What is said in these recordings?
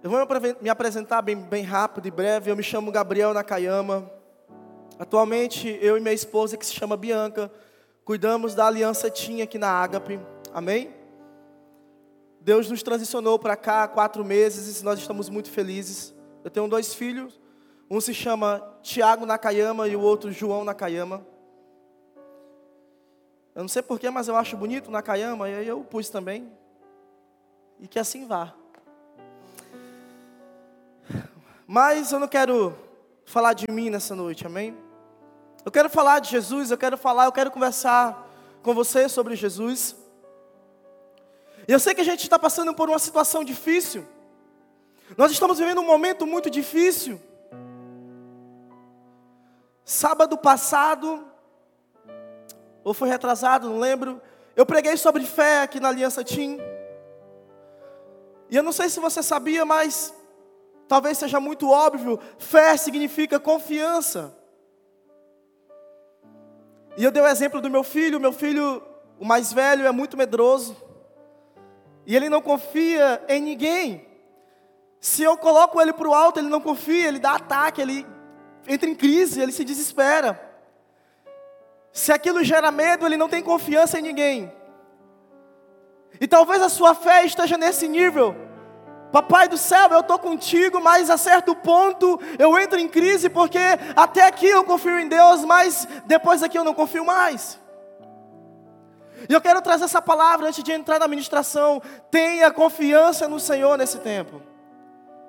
Eu vou me apresentar bem, bem rápido e breve. Eu me chamo Gabriel Nakayama. Atualmente, eu e minha esposa, que se chama Bianca, cuidamos da aliança Tinha aqui na Ágape. Amém? Deus nos transicionou para cá há quatro meses e nós estamos muito felizes. Eu tenho dois filhos. Um se chama Tiago Nakayama e o outro João Nakayama. Eu não sei porquê, mas eu acho bonito Nakayama e aí eu pus também. E que assim vá. Mas eu não quero falar de mim nessa noite, amém? Eu quero falar de Jesus, eu quero falar, eu quero conversar com você sobre Jesus. E eu sei que a gente está passando por uma situação difícil. Nós estamos vivendo um momento muito difícil. Sábado passado, ou foi retrasado, não lembro. Eu preguei sobre fé aqui na Aliança Team. E eu não sei se você sabia, mas talvez seja muito óbvio, fé significa confiança. E eu dei o exemplo do meu filho, meu filho, o mais velho, é muito medroso. E ele não confia em ninguém. Se eu coloco ele para o alto, ele não confia, ele dá ataque, ele entra em crise, ele se desespera. Se aquilo gera medo, ele não tem confiança em ninguém. E talvez a sua fé esteja nesse nível. Papai do céu, eu estou contigo, mas a certo ponto eu entro em crise porque até aqui eu confio em Deus, mas depois aqui eu não confio mais. E eu quero trazer essa palavra antes de entrar na ministração. Tenha confiança no Senhor nesse tempo.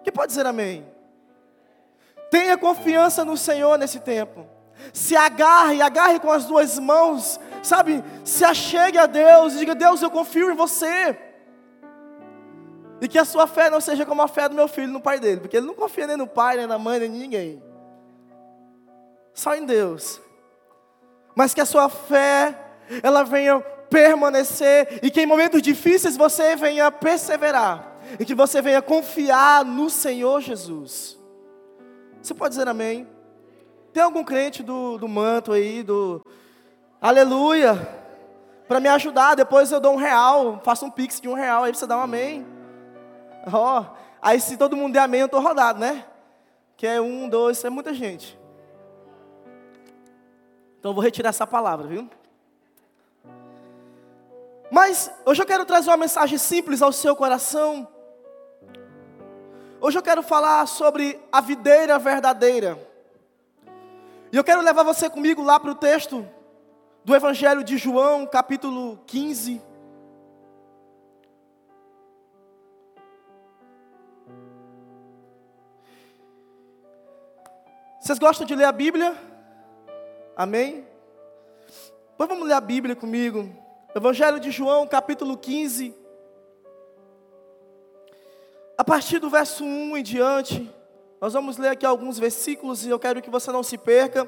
Que pode dizer amém? Tenha confiança no Senhor nesse tempo. Se agarre, agarre com as duas mãos, sabe? Se achegue a Deus e diga: Deus, eu confio em você. E que a sua fé não seja como a fé do meu filho no pai dele, porque ele não confia nem no pai, nem na mãe, nem em ninguém. Só em Deus. Mas que a sua fé, ela venha permanecer e que em momentos difíceis você venha perseverar e que você venha confiar no Senhor Jesus. Você pode dizer amém? Tem algum crente do, do manto aí, do aleluia, para me ajudar? Depois eu dou um real, faço um pix de um real aí você dar um amém. Ó, oh, aí se todo mundo der amém, eu estou rodado, né? Que é um, dois, é muita gente. Então eu vou retirar essa palavra, viu? Mas hoje eu quero trazer uma mensagem simples ao seu coração. Hoje eu quero falar sobre a videira verdadeira. E eu quero levar você comigo lá para o texto do Evangelho de João, capítulo 15. Vocês gostam de ler a Bíblia? Amém? Pois vamos ler a Bíblia comigo. Evangelho de João, capítulo 15. A partir do verso 1 em diante, nós vamos ler aqui alguns versículos e eu quero que você não se perca.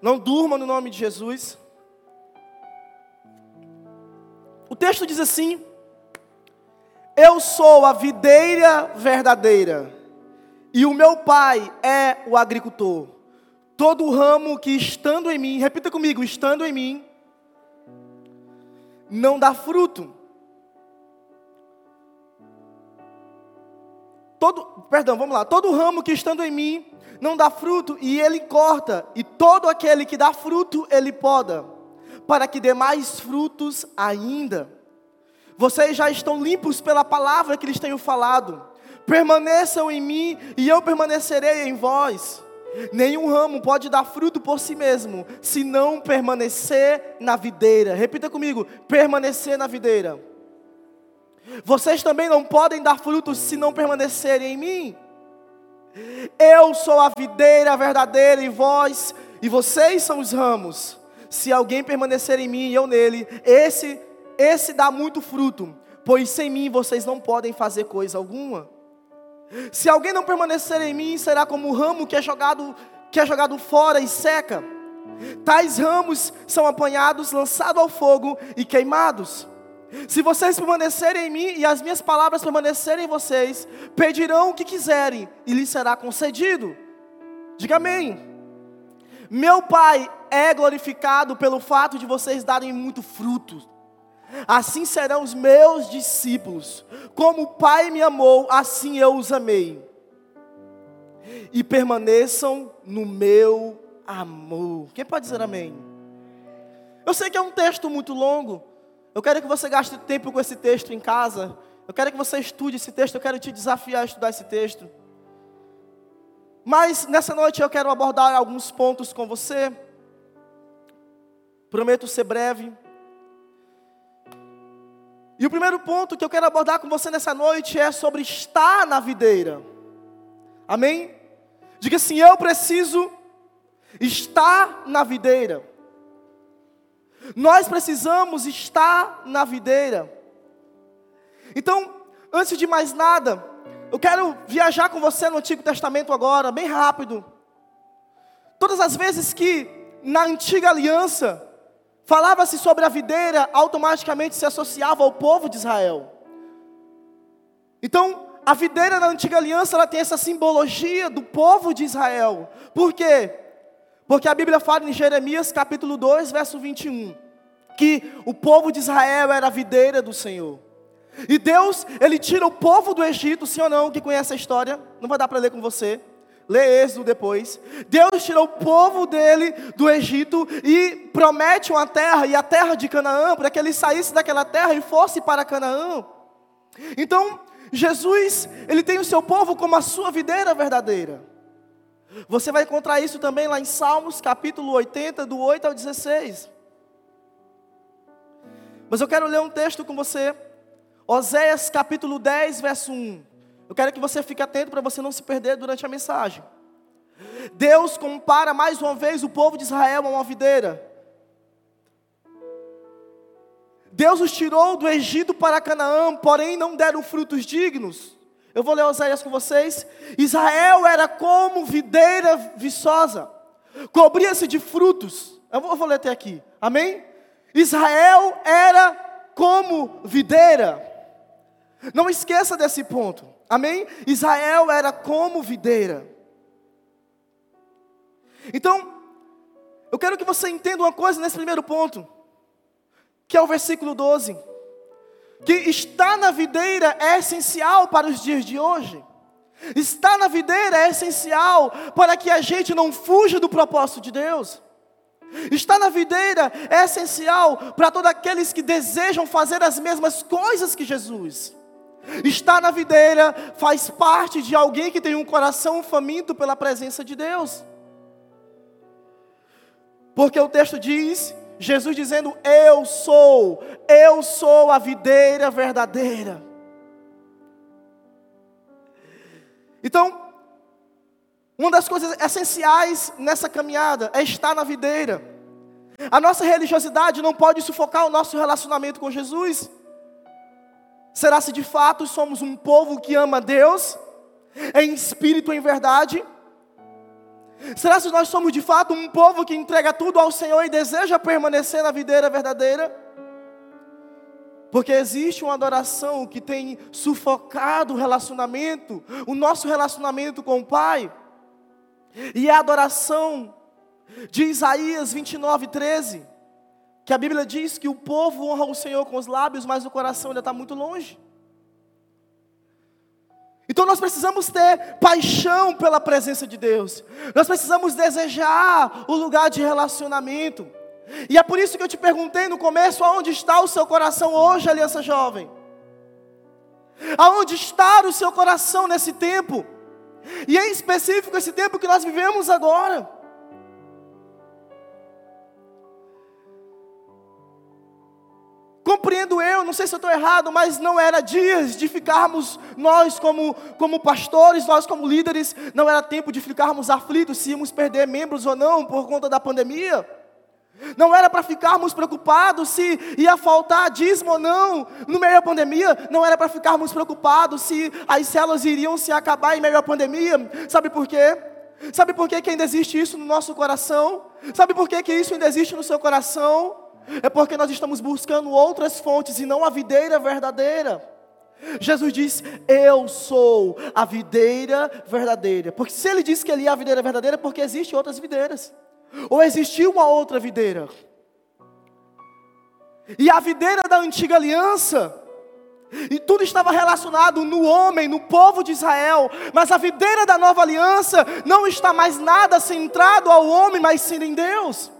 Não durma no nome de Jesus. O texto diz assim: Eu sou a videira verdadeira e o meu pai é o agricultor. Todo ramo que estando em mim, repita comigo, estando em mim, não dá fruto. Todo, perdão, vamos lá. Todo ramo que estando em mim não dá fruto, e ele corta, e todo aquele que dá fruto, ele poda, para que dê mais frutos ainda. Vocês já estão limpos pela palavra que lhes tenho falado permaneçam em mim e eu permanecerei em vós. Nenhum ramo pode dar fruto por si mesmo, se não permanecer na videira. Repita comigo: permanecer na videira. Vocês também não podem dar frutos se não permanecerem em mim. Eu sou a videira verdadeira e vós, e vocês são os ramos. Se alguém permanecer em mim e eu nele, esse esse dá muito fruto, pois sem mim vocês não podem fazer coisa alguma. Se alguém não permanecer em mim, será como o ramo que é jogado, que é jogado fora e seca. Tais ramos são apanhados, lançados ao fogo e queimados. Se vocês permanecerem em mim e as minhas palavras permanecerem em vocês, pedirão o que quiserem e lhes será concedido. Diga amém. Meu Pai é glorificado pelo fato de vocês darem muito fruto. Assim serão os meus discípulos. Como o Pai me amou, assim eu os amei. E permaneçam no meu amor. Quem pode dizer amém? Eu sei que é um texto muito longo. Eu quero que você gaste tempo com esse texto em casa. Eu quero que você estude esse texto. Eu quero te desafiar a estudar esse texto. Mas nessa noite eu quero abordar alguns pontos com você. Prometo ser breve. E o primeiro ponto que eu quero abordar com você nessa noite é sobre estar na videira. Amém? Diga assim: eu preciso estar na videira. Nós precisamos estar na videira. Então, antes de mais nada, eu quero viajar com você no Antigo Testamento agora, bem rápido. Todas as vezes que na antiga aliança falava-se sobre a videira, automaticamente se associava ao povo de Israel. Então, a videira na antiga aliança ela tem essa simbologia do povo de Israel. Por quê? Porque a Bíblia fala em Jeremias capítulo 2, verso 21, que o povo de Israel era a videira do Senhor. E Deus, ele tira o povo do Egito, sim ou não, que conhece a história, não vai dar para ler com você. Lê Êxodo depois. Deus tirou o povo dele do Egito e promete uma terra, e a terra de Canaã, para que ele saísse daquela terra e fosse para Canaã. Então, Jesus, ele tem o seu povo como a sua videira verdadeira. Você vai encontrar isso também lá em Salmos, capítulo 80, do 8 ao 16. Mas eu quero ler um texto com você. Oséias, capítulo 10, verso 1. Eu quero que você fique atento para você não se perder durante a mensagem. Deus compara mais uma vez o povo de Israel a uma videira. Deus os tirou do Egito para Canaã, porém não deram frutos dignos. Eu vou ler Oséias com vocês. Israel era como videira viçosa, cobria-se de frutos. Eu vou, eu vou ler até aqui, amém? Israel era como videira. Não esqueça desse ponto, amém? Israel era como videira. Então, eu quero que você entenda uma coisa nesse primeiro ponto, que é o versículo 12 que estar na videira é essencial para os dias de hoje. Estar na videira é essencial para que a gente não fuja do propósito de Deus. Estar na videira é essencial para todos aqueles que desejam fazer as mesmas coisas que Jesus. Estar na videira faz parte de alguém que tem um coração faminto pela presença de Deus. Porque o texto diz Jesus dizendo: Eu sou, eu sou a videira verdadeira. Então, uma das coisas essenciais nessa caminhada é estar na videira. A nossa religiosidade não pode sufocar o nosso relacionamento com Jesus. Será se de fato somos um povo que ama Deus, em espírito e em verdade? Será que nós somos de fato um povo que entrega tudo ao Senhor e deseja permanecer na videira verdadeira? Porque existe uma adoração que tem sufocado o relacionamento, o nosso relacionamento com o Pai. E é a adoração de Isaías 29, 13, que a Bíblia diz que o povo honra o Senhor com os lábios, mas o coração ainda está muito longe. Então nós precisamos ter paixão pela presença de Deus. Nós precisamos desejar o lugar de relacionamento. E é por isso que eu te perguntei no começo, aonde está o seu coração hoje, Aliança Jovem? Aonde está o seu coração nesse tempo? E em específico esse tempo que nós vivemos agora. Compreendo eu, não sei se eu estou errado, mas não era dias de ficarmos, nós como, como pastores, nós como líderes, não era tempo de ficarmos aflitos se íamos perder membros ou não por conta da pandemia. Não era para ficarmos preocupados se ia faltar dízimo ou não no meio da pandemia. Não era para ficarmos preocupados se as células iriam se acabar em meio à pandemia. Sabe por quê? Sabe por quê que ainda existe isso no nosso coração? Sabe por quê que isso ainda existe no seu coração? É porque nós estamos buscando outras fontes e não a videira verdadeira. Jesus diz: Eu sou a videira verdadeira. Porque se ele disse que ele é a videira verdadeira, é porque existem outras videiras. Ou existiu uma outra videira. E a videira da antiga aliança, e tudo estava relacionado no homem, no povo de Israel, mas a videira da nova aliança não está mais nada centrado ao homem, mas sim em Deus.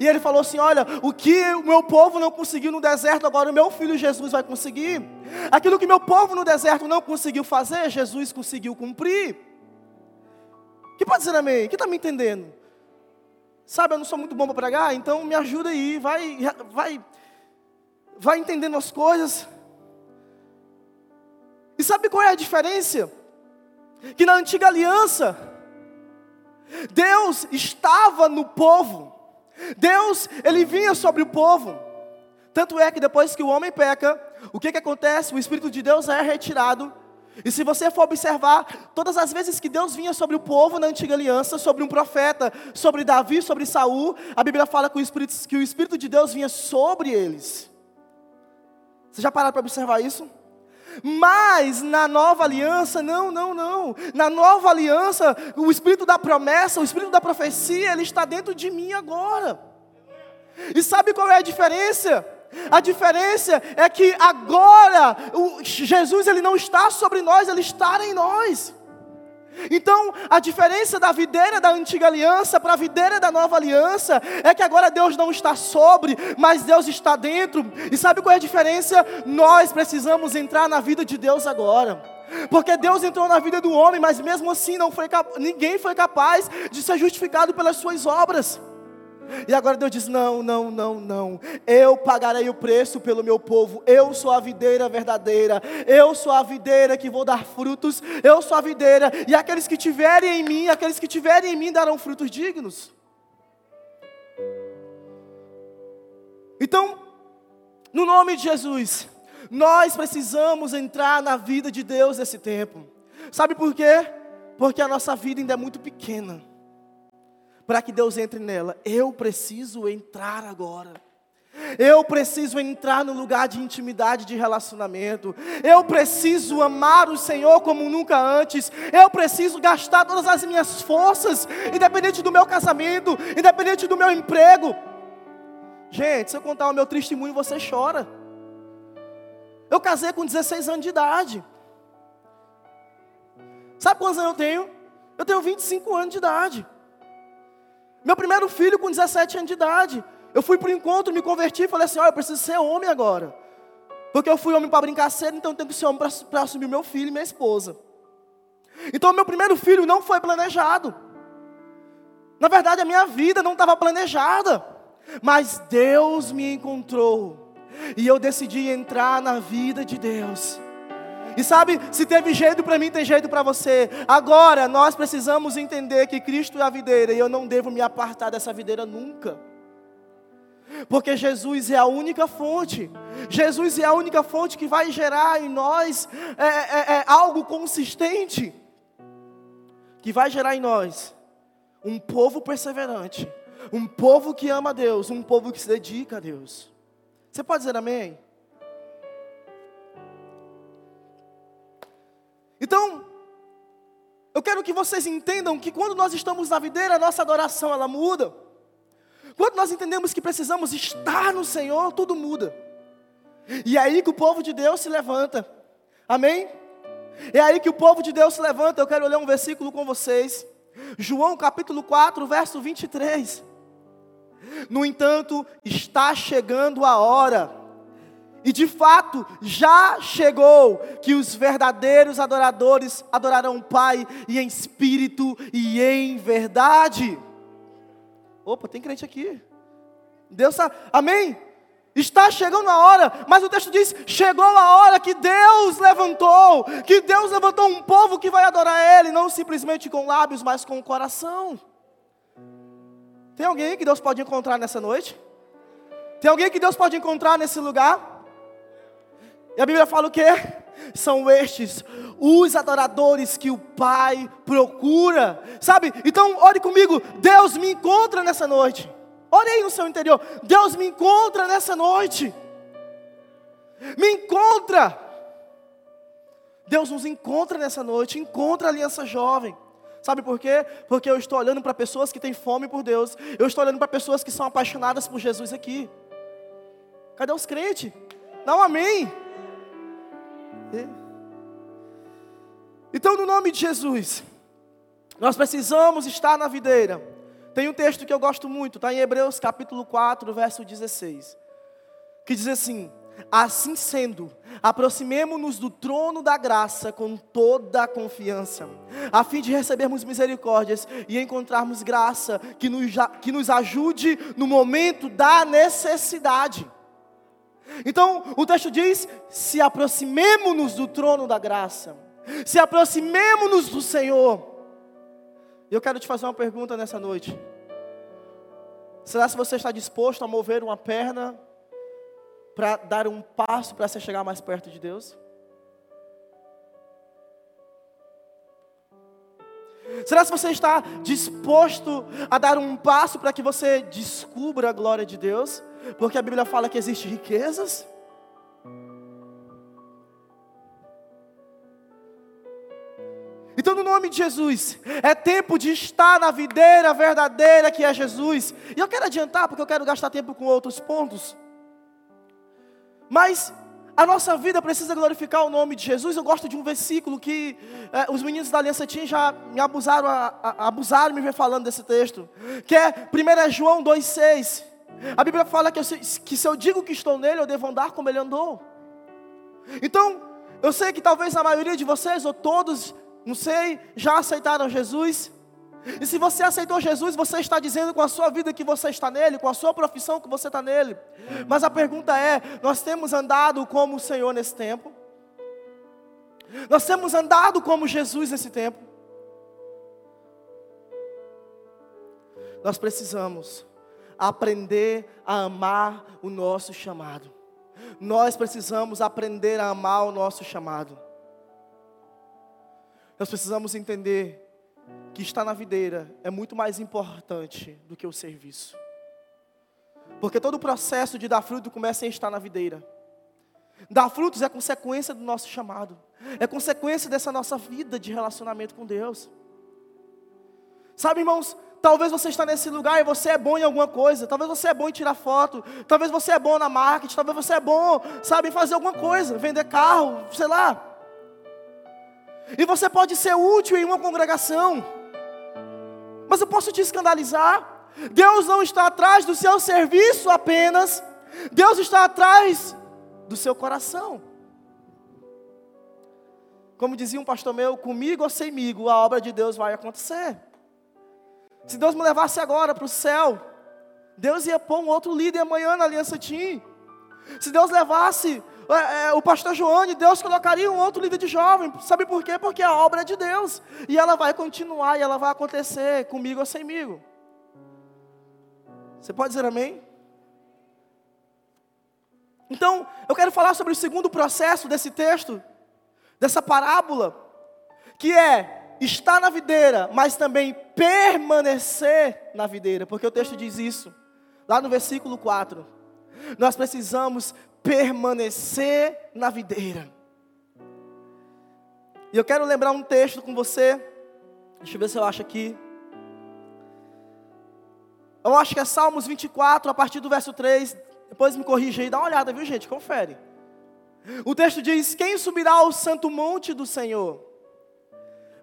E ele falou assim: Olha, o que o meu povo não conseguiu no deserto, agora o meu filho Jesus vai conseguir. Aquilo que meu povo no deserto não conseguiu fazer, Jesus conseguiu cumprir. Que pode dizer amém? Quem está me entendendo? Sabe, eu não sou muito bom para pregar, então me ajuda aí, vai, vai, vai entendendo as coisas. E sabe qual é a diferença? Que na antiga aliança, Deus estava no povo, Deus, ele vinha sobre o povo. Tanto é que depois que o homem peca, o que, que acontece? O Espírito de Deus é retirado. E se você for observar, todas as vezes que Deus vinha sobre o povo na antiga aliança, sobre um profeta, sobre Davi, sobre Saul, a Bíblia fala que o Espírito, que o Espírito de Deus vinha sobre eles. Você já pararam para observar isso? Mas na nova aliança, não, não, não. Na nova aliança, o espírito da promessa, o espírito da profecia, ele está dentro de mim agora. E sabe qual é a diferença? A diferença é que agora o Jesus ele não está sobre nós, ele está em nós. Então, a diferença da videira da antiga aliança para a videira da nova aliança é que agora Deus não está sobre, mas Deus está dentro. E sabe qual é a diferença? Nós precisamos entrar na vida de Deus agora. Porque Deus entrou na vida do homem, mas mesmo assim não foi ninguém foi capaz de ser justificado pelas suas obras. E agora Deus diz: Não, não, não, não. Eu pagarei o preço pelo meu povo. Eu sou a videira verdadeira. Eu sou a videira que vou dar frutos. Eu sou a videira. E aqueles que tiverem em mim, aqueles que tiverem em mim darão frutos dignos. Então, no nome de Jesus, nós precisamos entrar na vida de Deus nesse tempo. Sabe por quê? Porque a nossa vida ainda é muito pequena para que Deus entre nela. Eu preciso entrar agora. Eu preciso entrar no lugar de intimidade, de relacionamento. Eu preciso amar o Senhor como nunca antes. Eu preciso gastar todas as minhas forças, independente do meu casamento, independente do meu emprego. Gente, se eu contar o meu testemunho, você chora. Eu casei com 16 anos de idade. Sabe quantos anos eu tenho? Eu tenho 25 anos de idade. Meu primeiro filho com 17 anos de idade. Eu fui para o encontro, me converti e falei assim: olha, eu preciso ser homem agora. Porque eu fui homem para brincar cedo, então eu tenho que ser homem para assumir meu filho e minha esposa. Então, meu primeiro filho não foi planejado. Na verdade, a minha vida não estava planejada. Mas Deus me encontrou. E eu decidi entrar na vida de Deus. E sabe, se teve jeito para mim, tem jeito para você. Agora, nós precisamos entender que Cristo é a videira e eu não devo me apartar dessa videira nunca. Porque Jesus é a única fonte. Jesus é a única fonte que vai gerar em nós é, é, é algo consistente. Que vai gerar em nós um povo perseverante. Um povo que ama a Deus. Um povo que se dedica a Deus. Você pode dizer amém? Então, eu quero que vocês entendam que quando nós estamos na videira, a nossa adoração ela muda. Quando nós entendemos que precisamos estar no Senhor, tudo muda. E é aí que o povo de Deus se levanta. Amém? É aí que o povo de Deus se levanta. Eu quero ler um versículo com vocês. João capítulo 4, verso 23. No entanto, está chegando a hora e de fato, já chegou que os verdadeiros adoradores adorarão o Pai e em espírito e em verdade. Opa, tem crente aqui. Deus sabe, amém? Está chegando a hora, mas o texto diz: chegou a hora que Deus levantou, que Deus levantou um povo que vai adorar Ele, não simplesmente com lábios, mas com o coração. Tem alguém que Deus pode encontrar nessa noite? Tem alguém que Deus pode encontrar nesse lugar? E a Bíblia fala o quê? São estes os adoradores que o Pai procura. Sabe? Então, ore comigo. Deus me encontra nessa noite. Ore aí no seu interior. Deus me encontra nessa noite. Me encontra. Deus nos encontra nessa noite. Encontra a aliança jovem. Sabe por quê? Porque eu estou olhando para pessoas que têm fome por Deus. Eu estou olhando para pessoas que são apaixonadas por Jesus aqui. Cadê os crentes? Dá um amém. Então, no nome de Jesus, nós precisamos estar na videira. Tem um texto que eu gosto muito, está em Hebreus capítulo 4, verso 16, que diz assim: Assim sendo, aproximemo-nos do trono da graça com toda a confiança, a fim de recebermos misericórdias e encontrarmos graça que nos, que nos ajude no momento da necessidade. Então, o texto diz: se aproximemo-nos do trono da graça, se aproximemo-nos do Senhor. Eu quero te fazer uma pergunta nessa noite. Será se você está disposto a mover uma perna para dar um passo para você chegar mais perto de Deus? Será se você está disposto a dar um passo para que você descubra a glória de Deus? Porque a Bíblia fala que existem riquezas. Então, no nome de Jesus, é tempo de estar na videira verdadeira que é Jesus. E eu quero adiantar, porque eu quero gastar tempo com outros pontos. Mas a nossa vida precisa glorificar o nome de Jesus. Eu gosto de um versículo que é, os meninos da Aliança Team já me abusaram, a, a, abusaram me ver falando desse texto. Que é 1 João 2,6. A Bíblia fala que, eu, que se eu digo que estou nele, eu devo andar como ele andou. Então, eu sei que talvez a maioria de vocês, ou todos, não sei, já aceitaram Jesus. E se você aceitou Jesus, você está dizendo com a sua vida que você está nele, com a sua profissão que você está nele. Mas a pergunta é: nós temos andado como o Senhor nesse tempo? Nós temos andado como Jesus nesse tempo? Nós precisamos aprender a amar o nosso chamado. Nós precisamos aprender a amar o nosso chamado. Nós precisamos entender que estar na videira é muito mais importante do que o serviço. Porque todo o processo de dar fruto começa em estar na videira. Dar frutos é consequência do nosso chamado, é consequência dessa nossa vida de relacionamento com Deus. Sabe, irmãos, talvez você está nesse lugar e você é bom em alguma coisa, talvez você é bom em tirar foto, talvez você é bom na marketing, talvez você é bom, sabe, em fazer alguma coisa, vender carro, sei lá. E você pode ser útil em uma congregação. Mas eu posso te escandalizar. Deus não está atrás do seu serviço apenas. Deus está atrás do seu coração. Como dizia um pastor meu, comigo ou semigo, a obra de Deus vai acontecer. Se Deus me levasse agora para o céu, Deus ia pôr um outro líder amanhã na Aliança Tim. Se Deus levasse o pastor Joane, Deus colocaria um outro líder de jovem. Sabe por quê? Porque a obra é de Deus. E ela vai continuar e ela vai acontecer comigo ou semigo. Você pode dizer amém? Então, eu quero falar sobre o segundo processo desse texto, dessa parábola, que é estar na videira, mas também permanecer na videira, porque o texto diz isso, lá no versículo 4. Nós precisamos permanecer na videira. E eu quero lembrar um texto com você. Deixa eu ver se eu acho aqui. Eu acho que é Salmos 24, a partir do verso 3. Depois me corrija aí, dá uma olhada, viu gente? Confere. O texto diz: Quem subirá ao santo monte do Senhor?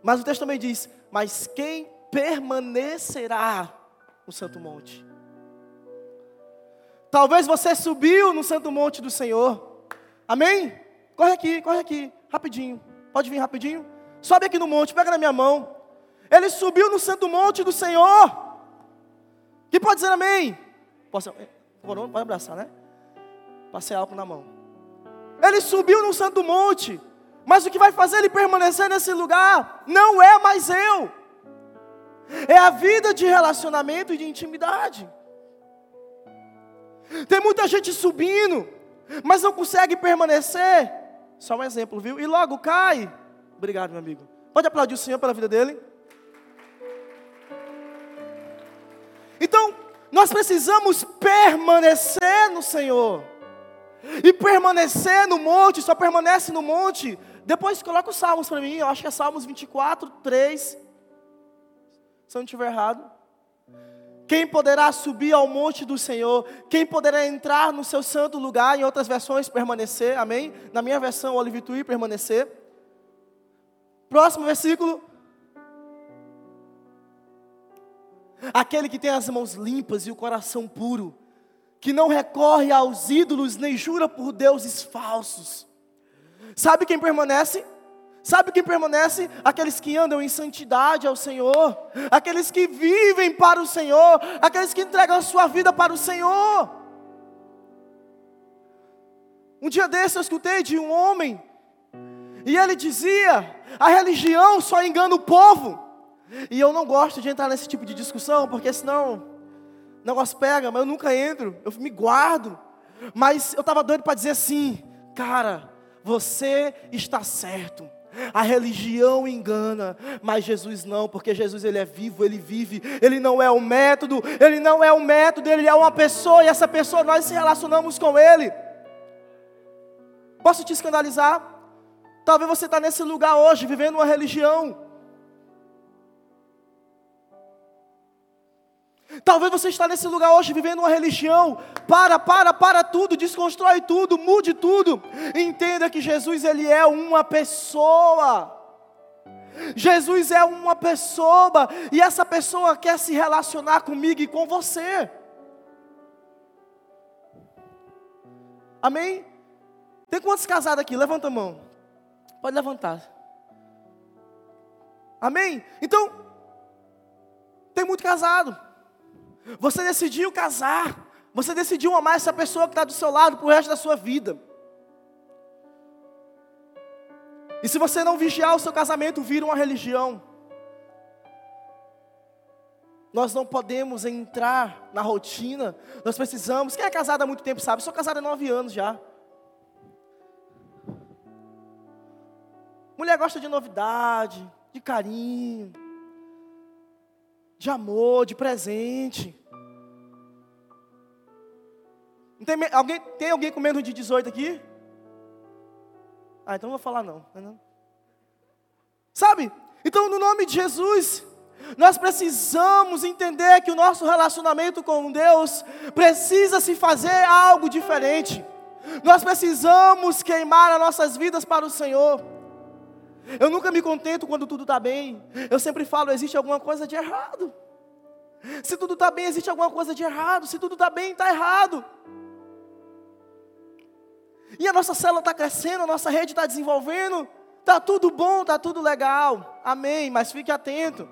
Mas o texto também diz: Mas quem permanecerá no santo monte? Talvez você subiu no santo monte do Senhor. Amém? Corre aqui, corre aqui, rapidinho. Pode vir rapidinho? Sobe aqui no monte, pega na minha mão. Ele subiu no santo monte do Senhor. Que pode dizer amém? Posso, pode abraçar, né? Passei álcool na mão. Ele subiu no santo monte. Mas o que vai fazer ele permanecer nesse lugar não é mais eu. É a vida de relacionamento e de intimidade. Tem muita gente subindo, mas não consegue permanecer. Só um exemplo, viu? E logo cai. Obrigado, meu amigo. Pode aplaudir o Senhor pela vida dele? Então, nós precisamos permanecer no Senhor. E permanecer no monte, só permanece no monte. Depois coloca os salmos para mim, eu acho que é Salmos 24, 3. Se eu não estiver errado. Quem poderá subir ao monte do Senhor? Quem poderá entrar no seu santo lugar? Em outras versões, permanecer. Amém? Na minha versão, Olive Tui, permanecer. Próximo versículo. Aquele que tem as mãos limpas e o coração puro, que não recorre aos ídolos nem jura por deuses falsos. Sabe quem permanece? Sabe quem permanece? Aqueles que andam em santidade ao Senhor, aqueles que vivem para o Senhor, aqueles que entregam a sua vida para o Senhor. Um dia desse eu escutei de um homem, e ele dizia: a religião só engana o povo. E eu não gosto de entrar nesse tipo de discussão, porque senão o negócio pega, mas eu nunca entro, eu me guardo. Mas eu estava doido para dizer assim, cara, você está certo. A religião engana, mas Jesus não, porque Jesus ele é vivo, ele vive, ele não é um método, ele não é um método, ele é uma pessoa e essa pessoa nós se relacionamos com ele. Posso te escandalizar? Talvez você está nesse lugar hoje, vivendo uma religião. Talvez você está nesse lugar hoje vivendo uma religião. Para, para, para tudo, desconstrói tudo, mude tudo. Entenda que Jesus ele é uma pessoa. Jesus é uma pessoa e essa pessoa quer se relacionar comigo e com você. Amém? Tem quantos casados aqui? Levanta a mão. Pode levantar. Amém? Então, tem muito casado. Você decidiu casar. Você decidiu amar essa pessoa que está do seu lado para o resto da sua vida. E se você não vigiar o seu casamento, vira uma religião. Nós não podemos entrar na rotina. Nós precisamos. Quem é casado há muito tempo sabe? sou casado há nove anos já. Mulher gosta de novidade, de carinho de amor, de presente. Tem alguém, tem alguém com menos de 18 aqui? Ah, então não vou falar não. não. Sabe? Então, no nome de Jesus, nós precisamos entender que o nosso relacionamento com Deus precisa se fazer algo diferente. Nós precisamos queimar as nossas vidas para o Senhor. Eu nunca me contento quando tudo está bem. Eu sempre falo, existe alguma coisa de errado. Se tudo está bem, existe alguma coisa de errado. Se tudo está bem, está errado. E a nossa célula está crescendo, a nossa rede está desenvolvendo. Está tudo bom, está tudo legal. Amém. Mas fique atento.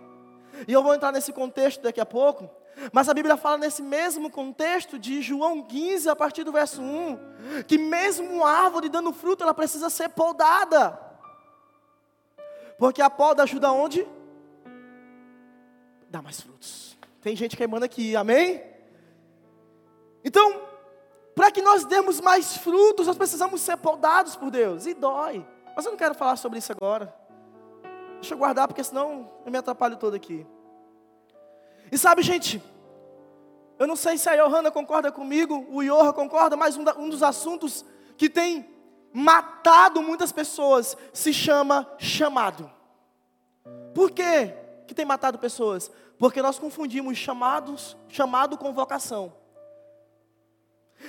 E eu vou entrar nesse contexto daqui a pouco. Mas a Bíblia fala nesse mesmo contexto de João 15, a partir do verso 1, que mesmo uma árvore dando fruto, ela precisa ser podada. Porque a poda ajuda onde? Dá mais frutos. Tem gente queimando aqui, amém? Então, para que nós demos mais frutos, nós precisamos ser podados por Deus. E dói. Mas eu não quero falar sobre isso agora. Deixa eu guardar, porque senão eu me atrapalho todo aqui. E sabe, gente, eu não sei se a Johanna concorda comigo, o Johan concorda, mas um, da, um dos assuntos que tem matado muitas pessoas se chama chamado. Por quê que tem matado pessoas? Porque nós confundimos chamados, chamado com vocação.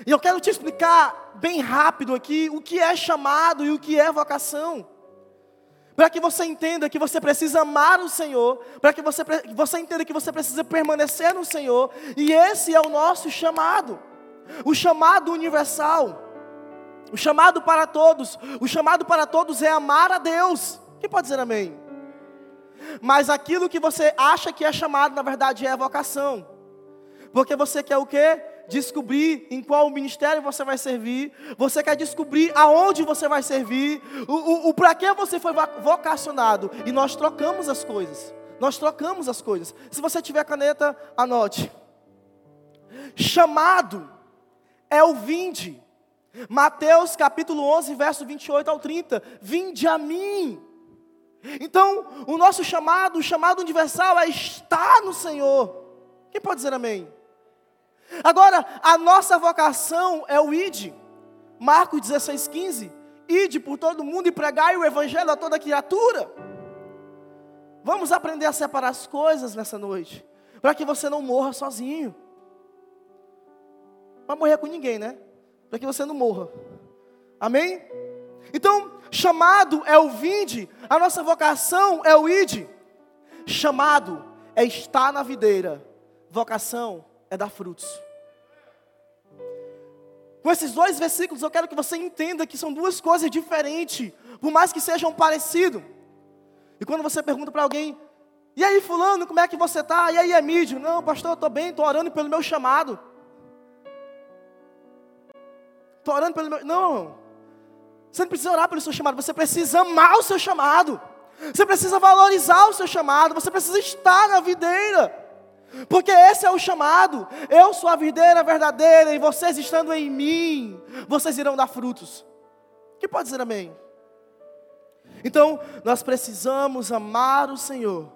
E eu quero te explicar bem rápido aqui o que é chamado e o que é vocação. Para que você entenda que você precisa amar o Senhor, para que você, você entenda que você precisa permanecer no Senhor, e esse é o nosso chamado, o chamado universal. O chamado para todos, o chamado para todos é amar a Deus. Quem pode dizer amém? Mas aquilo que você acha que é chamado, na verdade é vocação. Porque você quer o quê? Descobrir em qual ministério você vai servir, você quer descobrir aonde você vai servir, o, o, o para que você foi vocacionado. E nós trocamos as coisas. Nós trocamos as coisas. Se você tiver caneta, anote. Chamado é o vinde. Mateus capítulo 11, verso 28 ao 30. Vinde a mim. Então, o nosso chamado, o chamado universal é estar no Senhor. Quem pode dizer amém? Agora, a nossa vocação é o id. Marcos 16, 15. Ide por todo mundo e pregai o evangelho a toda criatura. Vamos aprender a separar as coisas nessa noite. para que você não morra sozinho. Vai morrer com ninguém, né? Para que você não morra. Amém? Então, chamado é o vinde, a nossa vocação é o ide. Chamado é estar na videira, vocação é dar frutos. Com esses dois versículos, eu quero que você entenda que são duas coisas diferentes, por mais que sejam parecidos. E quando você pergunta para alguém, e aí, Fulano, como é que você está? E aí, Emílio? Não, pastor, eu estou bem, estou orando pelo meu chamado. Estou orando pelo meu. Não, você não precisa orar pelo seu chamado, você precisa amar o seu chamado. Você precisa valorizar o seu chamado, você precisa estar na videira. Porque esse é o chamado. Eu sou a videira verdadeira e vocês estando em mim, vocês irão dar frutos. Quem pode dizer amém? Então, nós precisamos amar o Senhor.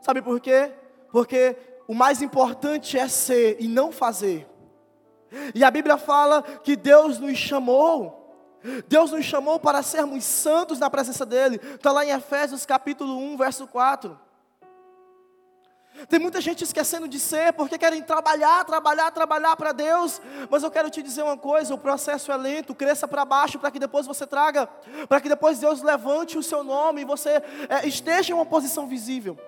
Sabe por quê? Porque o mais importante é ser e não fazer. E a Bíblia fala que Deus nos chamou Deus nos chamou para sermos santos na presença dEle. Está lá em Efésios capítulo 1, verso 4. Tem muita gente esquecendo de ser, porque querem trabalhar, trabalhar, trabalhar para Deus. Mas eu quero te dizer uma coisa: o processo é lento, cresça para baixo, para que depois você traga, para que depois Deus levante o seu nome e você é, esteja em uma posição visível.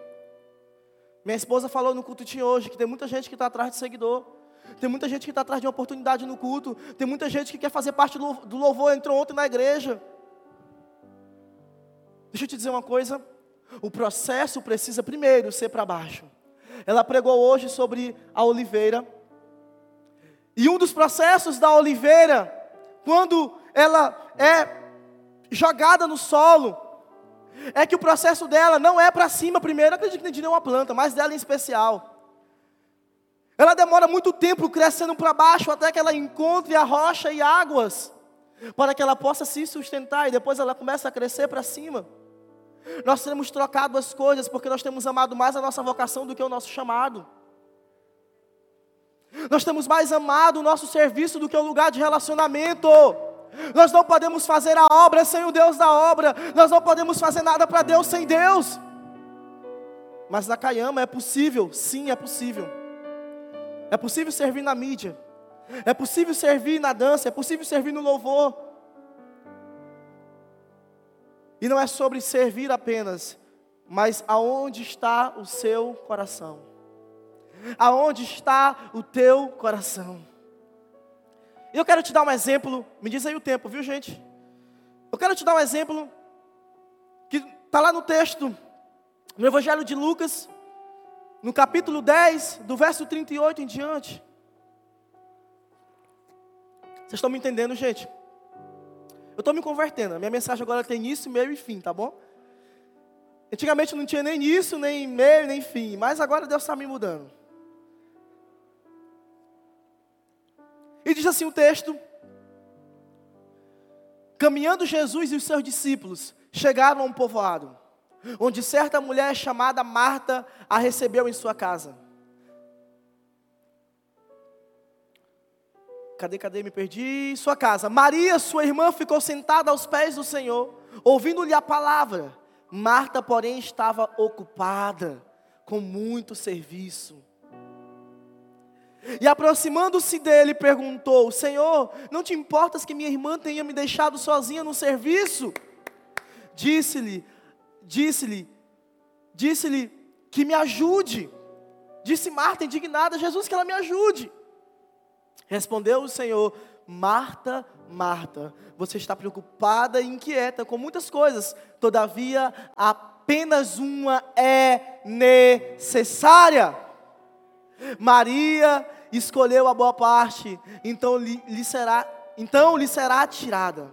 Minha esposa falou no culto de hoje que tem muita gente que está atrás de seguidor. Tem muita gente que está atrás de uma oportunidade no culto. Tem muita gente que quer fazer parte do louvor, entrou ontem na igreja. Deixa eu te dizer uma coisa. O processo precisa primeiro ser para baixo. Ela pregou hoje sobre a oliveira. E um dos processos da oliveira, quando ela é jogada no solo, é que o processo dela não é para cima primeiro, acredito que nem de nenhuma planta, mas dela em especial. Ela demora muito tempo crescendo para baixo até que ela encontre a rocha e águas, para que ela possa se sustentar e depois ela começa a crescer para cima. Nós temos trocado as coisas porque nós temos amado mais a nossa vocação do que o nosso chamado. Nós temos mais amado o nosso serviço do que o lugar de relacionamento. Nós não podemos fazer a obra sem o Deus da obra. Nós não podemos fazer nada para Deus sem Deus. Mas na Caiama é possível, sim, é possível. É possível servir na mídia. É possível servir na dança. É possível servir no louvor. E não é sobre servir apenas, mas aonde está o seu coração? Aonde está o teu coração? E eu quero te dar um exemplo. Me diz aí o tempo, viu, gente? Eu quero te dar um exemplo que está lá no texto, no Evangelho de Lucas, no capítulo 10, do verso 38 em diante. Vocês estão me entendendo, gente? Eu estou me convertendo. A minha mensagem agora tem início, meio e fim, tá bom? Antigamente não tinha nem início, nem meio, nem fim. Mas agora Deus está me mudando. E diz assim o texto: Caminhando Jesus e os seus discípulos chegaram a um povoado onde certa mulher chamada Marta a recebeu em sua casa. Cadê, cadê? Me perdi. Sua casa. Maria, sua irmã, ficou sentada aos pés do Senhor, ouvindo-lhe a palavra. Marta, porém, estava ocupada com muito serviço. E aproximando-se dele, perguntou: Senhor, não te importas que minha irmã tenha me deixado sozinha no serviço? Disse-lhe: disse-lhe, disse-lhe que me ajude. Disse Marta, indignada, Jesus, que ela me ajude. Respondeu o Senhor, Marta, Marta, você está preocupada e inquieta com muitas coisas, todavia apenas uma é necessária. Maria escolheu a boa parte, então lhe, lhe será, então lhe será tirada.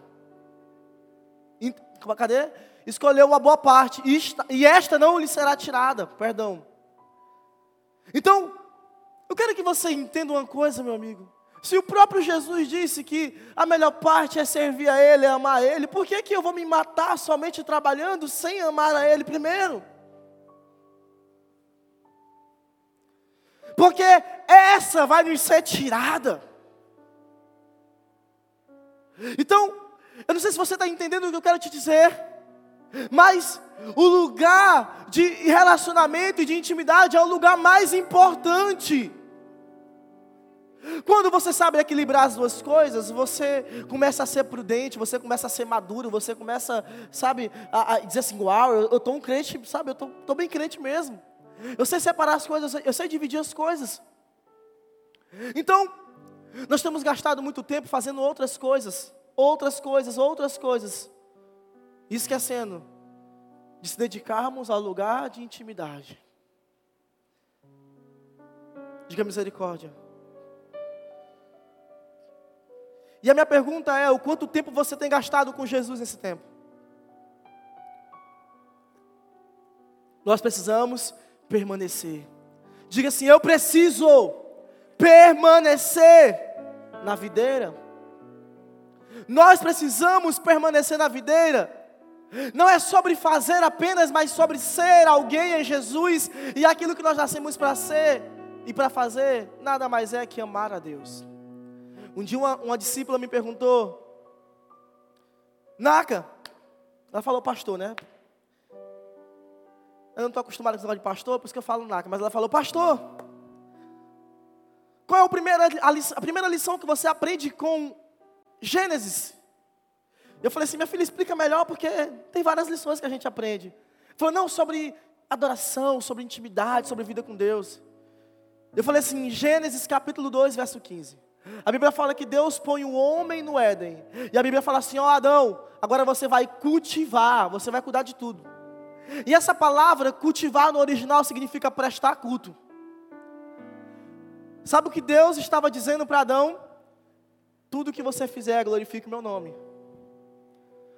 Cadê? Escolheu uma boa parte, e esta não lhe será tirada, perdão. Então, eu quero que você entenda uma coisa, meu amigo. Se o próprio Jesus disse que a melhor parte é servir a Ele, é amar a Ele, por que, que eu vou me matar somente trabalhando sem amar a Ele primeiro? Porque essa vai nos ser tirada. Então, eu não sei se você está entendendo o que eu quero te dizer. Mas o lugar de relacionamento e de intimidade é o lugar mais importante. Quando você sabe equilibrar as duas coisas, você começa a ser prudente, você começa a ser maduro, você começa, sabe, a, a dizer assim: Uau, eu estou um crente, sabe, eu estou bem crente mesmo. Eu sei separar as coisas, eu sei dividir as coisas. Então, nós temos gastado muito tempo fazendo outras coisas, outras coisas, outras coisas, esquecendo de se dedicarmos ao lugar de intimidade. Diga misericórdia. E a minha pergunta é: o quanto tempo você tem gastado com Jesus nesse tempo? Nós precisamos permanecer. Diga assim: eu preciso permanecer na videira. Nós precisamos permanecer na videira. Não é sobre fazer apenas, mas sobre ser alguém em Jesus e aquilo que nós nascemos para ser e para fazer, nada mais é que amar a Deus. Um dia uma, uma discípula me perguntou, Naka, ela falou pastor, né? Eu não estou acostumado com esse negócio de pastor, por isso que eu falo Naka, mas ela falou, pastor, qual é a primeira, a, lição, a primeira lição que você aprende com Gênesis? Eu falei assim, minha filha, explica melhor, porque tem várias lições que a gente aprende. Falou, não, sobre adoração, sobre intimidade, sobre vida com Deus. Eu falei assim, Gênesis capítulo 2, verso 15. A Bíblia fala que Deus põe o homem no Éden. E a Bíblia fala assim: ó Adão, agora você vai cultivar, você vai cuidar de tudo. E essa palavra cultivar no original significa prestar culto. Sabe o que Deus estava dizendo para Adão? Tudo que você fizer, glorifique o meu nome.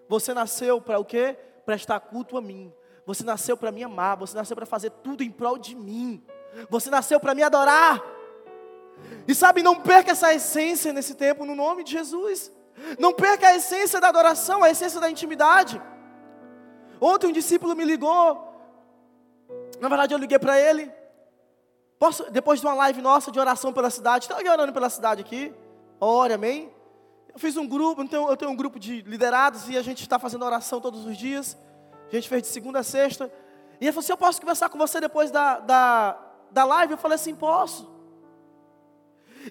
Você nasceu para o quê? Prestar culto a mim. Você nasceu para me amar. Você nasceu para fazer tudo em prol de mim. Você nasceu para me adorar. E sabe, não perca essa essência nesse tempo, no nome de Jesus. Não perca a essência da adoração, a essência da intimidade. Ontem um discípulo me ligou. Na verdade, eu liguei para ele. Posso, depois de uma live nossa de oração pela cidade, está alguém orando pela cidade aqui? Ore, amém? Eu fiz um grupo, eu tenho, eu tenho um grupo de liderados e a gente está fazendo oração todos os dias. A gente fez de segunda a sexta. E ele falou assim: Eu posso conversar com você depois da, da, da live? Eu falei assim: Posso.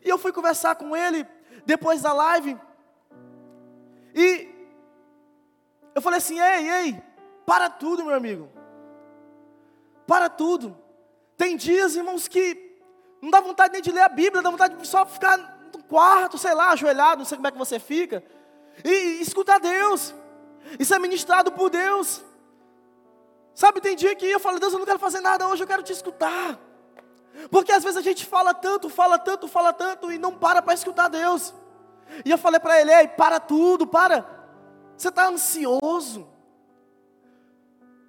E eu fui conversar com ele depois da live. E eu falei assim: ei, ei, para tudo, meu amigo. Para tudo. Tem dias, irmãos, que não dá vontade nem de ler a Bíblia, dá vontade de só ficar quarto, sei lá, ajoelhado, não sei como é que você fica, e, e escutar Deus. Isso é ministrado por Deus. Sabe, tem dia que eu falo, Deus, eu não quero fazer nada hoje, eu quero te escutar. Porque às vezes a gente fala tanto, fala tanto, fala tanto e não para para escutar Deus. E eu falei para ele: ei, para tudo, para. Você está ansioso.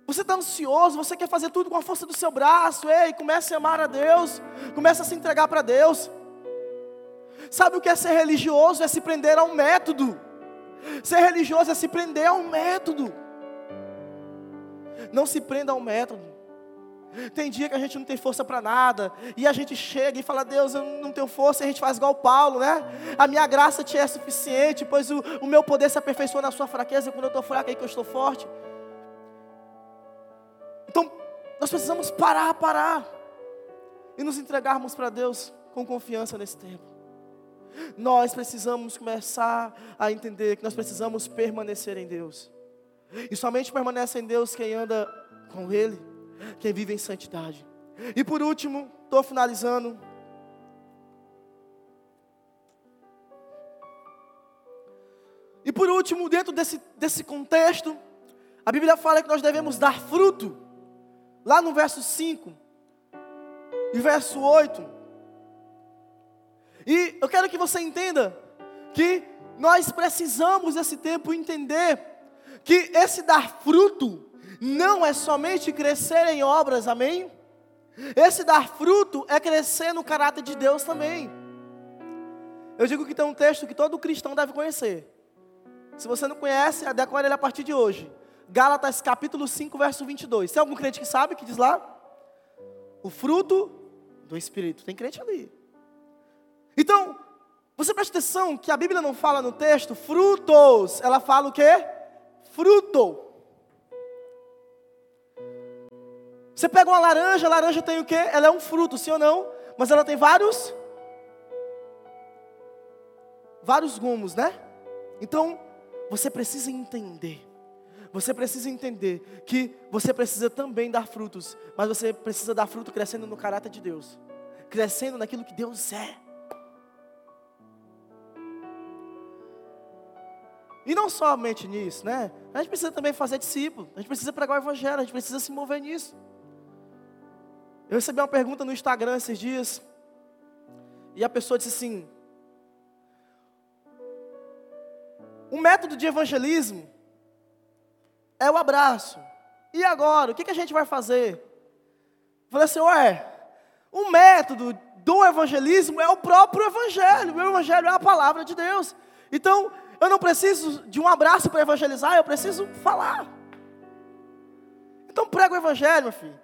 Você está ansioso, você quer fazer tudo com a força do seu braço. Ei, comece a amar a Deus. Comece a se entregar para Deus. Sabe o que é ser religioso? É se prender a um método. Ser religioso é se prender a um método. Não se prenda a um método. Tem dia que a gente não tem força para nada, e a gente chega e fala: Deus, eu não tenho força, e a gente faz igual Paulo, né? A minha graça te é suficiente, pois o, o meu poder se aperfeiçoa na sua fraqueza, quando eu estou fraco, é aí que eu estou forte. Então, nós precisamos parar, parar, e nos entregarmos para Deus com confiança nesse tempo. Nós precisamos começar a entender que nós precisamos permanecer em Deus, e somente permanece em Deus quem anda com Ele quem vive em santidade. E por último, estou finalizando. E por último, dentro desse, desse contexto, a Bíblia fala que nós devemos dar fruto. Lá no verso 5 e verso 8. E eu quero que você entenda que nós precisamos desse tempo entender que esse dar fruto não é somente crescer em obras, amém? Esse dar fruto é crescer no caráter de Deus também. Eu digo que tem um texto que todo cristão deve conhecer. Se você não conhece, adequare ele a partir de hoje. Gálatas capítulo 5, verso 22. Tem algum crente que sabe que diz lá? O fruto do Espírito. Tem crente ali. Então, você presta atenção que a Bíblia não fala no texto frutos, ela fala o quê? Fruto. Você pega uma laranja, a laranja tem o quê? Ela é um fruto, sim ou não? Mas ela tem vários vários gomos, né? Então, você precisa entender. Você precisa entender que você precisa também dar frutos, mas você precisa dar fruto crescendo no caráter de Deus, crescendo naquilo que Deus é. E não somente nisso, né? A gente precisa também fazer discípulo, a gente precisa pregar o evangelho, a gente precisa se mover nisso. Eu recebi uma pergunta no Instagram esses dias, e a pessoa disse assim: O método de evangelismo é o abraço. E agora, o que, a gente vai fazer? Eu falei assim, ué, o método do evangelismo é o próprio evangelho. O evangelho é a palavra de Deus. Então, eu não preciso de um abraço para evangelizar, eu preciso falar. Então prega o evangelho, meu filho.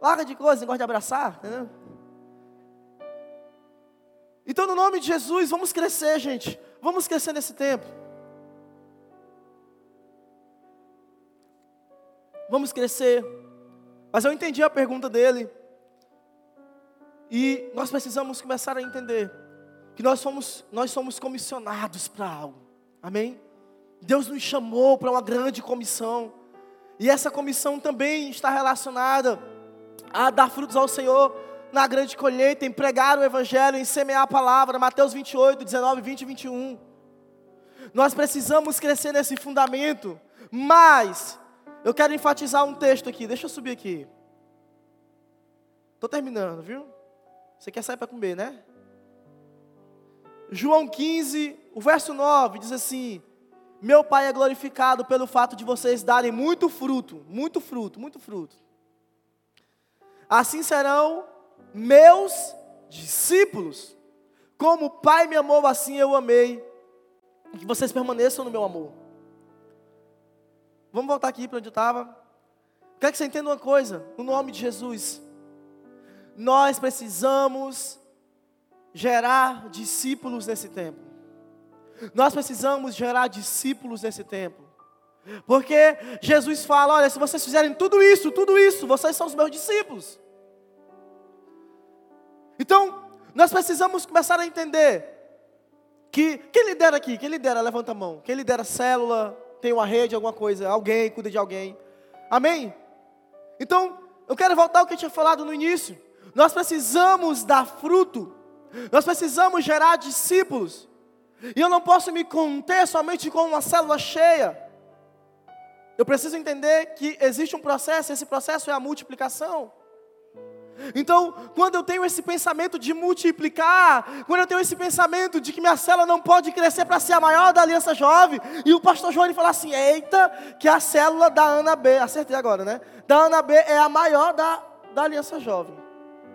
Larga de coisa, negócio de abraçar, entendeu? Então, no nome de Jesus, vamos crescer, gente. Vamos crescer nesse tempo. Vamos crescer. Mas eu entendi a pergunta dele. E nós precisamos começar a entender que nós somos, nós somos comissionados para algo. Amém? Deus nos chamou para uma grande comissão. E essa comissão também está relacionada a dar frutos ao Senhor na grande colheita, em pregar o Evangelho, em semear a palavra. Mateus 28, 19, 20 e 21. Nós precisamos crescer nesse fundamento, mas eu quero enfatizar um texto aqui, deixa eu subir aqui. Estou terminando, viu? Você quer sair para comer, né? João 15, o verso 9 diz assim: Meu Pai é glorificado pelo fato de vocês darem muito fruto, muito fruto, muito fruto. Assim serão meus discípulos. Como o Pai me amou, assim eu amei. Que vocês permaneçam no meu amor. Vamos voltar aqui para onde eu estava. Quero que você entenda uma coisa, no nome de Jesus. Nós precisamos gerar discípulos nesse tempo. Nós precisamos gerar discípulos nesse tempo. Porque Jesus fala: olha, se vocês fizerem tudo isso, tudo isso, vocês são os meus discípulos. Então, nós precisamos começar a entender que quem lidera aqui, quem lidera, levanta a mão. Quem lidera célula, tem uma rede, alguma coisa, alguém cuida de alguém. Amém? Então, eu quero voltar ao que eu tinha falado no início. Nós precisamos dar fruto nós precisamos gerar discípulos. E eu não posso me conter somente com uma célula cheia. Eu preciso entender que existe um processo, esse processo é a multiplicação. Então, quando eu tenho esse pensamento de multiplicar, quando eu tenho esse pensamento de que minha célula não pode crescer para ser a maior da Aliança Jovem, e o pastor João ele fala assim: eita, que a célula da Ana B, acertei agora, né? Da Ana B é a maior da, da Aliança Jovem.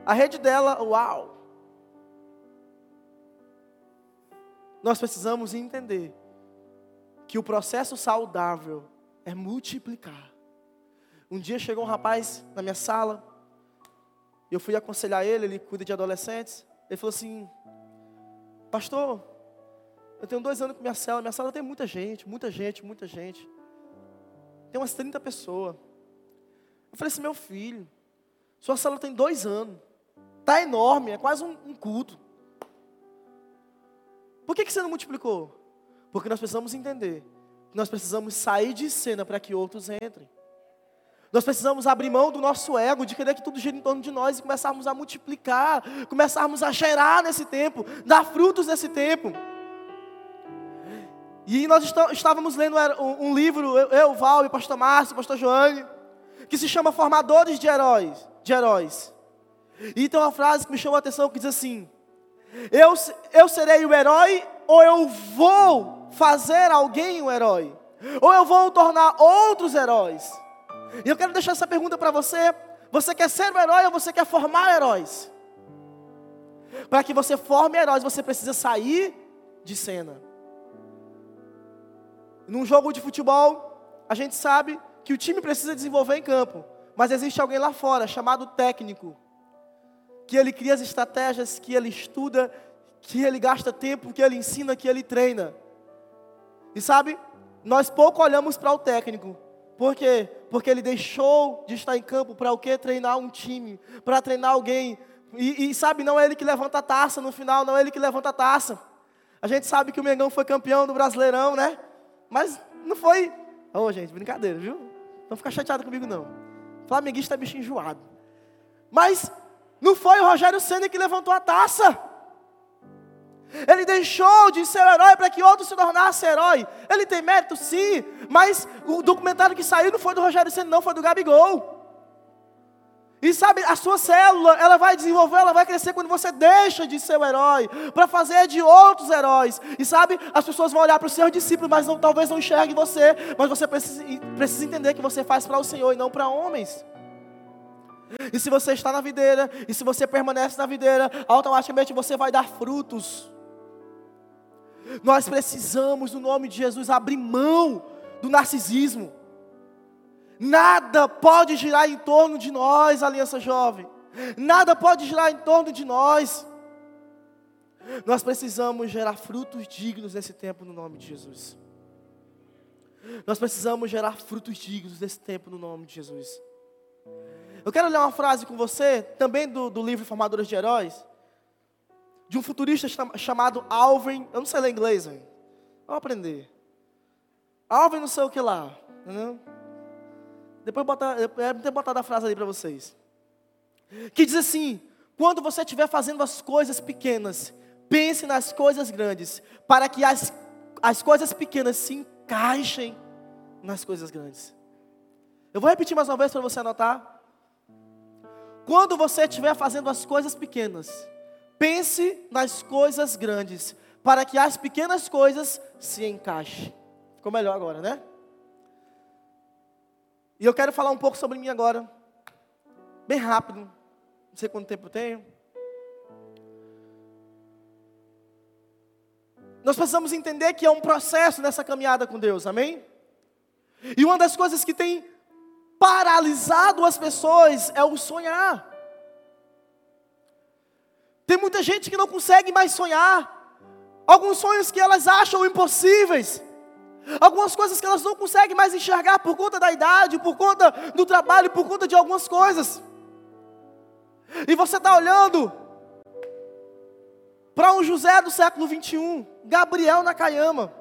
A rede dela, uau. Nós precisamos entender que o processo saudável é multiplicar. Um dia chegou um rapaz na minha sala, eu fui aconselhar ele, ele cuida de adolescentes. Ele falou assim: Pastor, eu tenho dois anos com minha cela, minha sala tem muita gente, muita gente, muita gente. Tem umas 30 pessoas. Eu falei assim: Meu filho, sua sala tem dois anos, está enorme, é quase um, um culto. Por que, que você não multiplicou? Porque nós precisamos entender que nós precisamos sair de cena para que outros entrem. Nós precisamos abrir mão do nosso ego, de querer que tudo gira em torno de nós e começarmos a multiplicar, começarmos a cheirar nesse tempo, dar frutos nesse tempo. E nós estávamos lendo um livro, eu, Val, e Pastor Márcio, Pastor Joane, que se chama Formadores de Heróis. De heróis. E tem uma frase que me chamou a atenção que diz assim: eu, eu serei o herói ou eu vou fazer alguém um herói? Ou eu vou tornar outros heróis? E eu quero deixar essa pergunta para você: você quer ser um herói ou você quer formar heróis? Para que você forme heróis, você precisa sair de cena. Num jogo de futebol, a gente sabe que o time precisa desenvolver em campo, mas existe alguém lá fora chamado técnico que ele cria as estratégias, que ele estuda, que ele gasta tempo, que ele ensina, que ele treina. E sabe, nós pouco olhamos para o técnico, Por quê? Porque ele deixou de estar em campo para o quê? Treinar um time, para treinar alguém. E, e, sabe, não é ele que levanta a taça no final, não é ele que levanta a taça. A gente sabe que o Mengão foi campeão do Brasileirão, né? Mas não foi. Ô, oh, gente, brincadeira, viu? Não fica chateado comigo, não. Flamenguista é bicho enjoado. Mas não foi o Rogério Senna que levantou a taça. Ele deixou de ser herói para que outro se tornasse herói. Ele tem mérito, sim, mas o documentário que saiu não foi do Rogério Senna, não, foi do Gabigol. E sabe, a sua célula, ela vai desenvolver, ela vai crescer quando você deixa de ser o herói, para fazer de outros heróis. E sabe, as pessoas vão olhar para os seus discípulos, mas não, talvez não enxerguem você. Mas você precisa, precisa entender que você faz para o Senhor e não para homens. E se você está na videira, e se você permanece na videira, automaticamente você vai dar frutos. Nós precisamos, no nome de Jesus, abrir mão do narcisismo. Nada pode girar em torno de nós, Aliança Jovem. Nada pode girar em torno de nós. Nós precisamos gerar frutos dignos nesse tempo, no nome de Jesus. Nós precisamos gerar frutos dignos nesse tempo, no nome de Jesus. Eu quero ler uma frase com você, também do, do livro Formadores de Heróis de um futurista chamado Alvin, eu não sei ler inglês, hein? vou aprender. Alvin não sei o que lá, entendeu? Depois botar, eu ter botado a frase ali para vocês. Que diz assim: quando você estiver fazendo as coisas pequenas, pense nas coisas grandes, para que as, as coisas pequenas se encaixem nas coisas grandes. Eu vou repetir mais uma vez para você anotar. Quando você estiver fazendo as coisas pequenas, Pense nas coisas grandes, para que as pequenas coisas se encaixem. Ficou melhor agora, né? E eu quero falar um pouco sobre mim agora, bem rápido. Não sei quanto tempo eu tenho. Nós precisamos entender que é um processo nessa caminhada com Deus, amém? E uma das coisas que tem paralisado as pessoas é o sonhar. Tem muita gente que não consegue mais sonhar. Alguns sonhos que elas acham impossíveis. Algumas coisas que elas não conseguem mais enxergar por conta da idade, por conta do trabalho, por conta de algumas coisas. E você está olhando para um José do século 21, Gabriel Nakayama.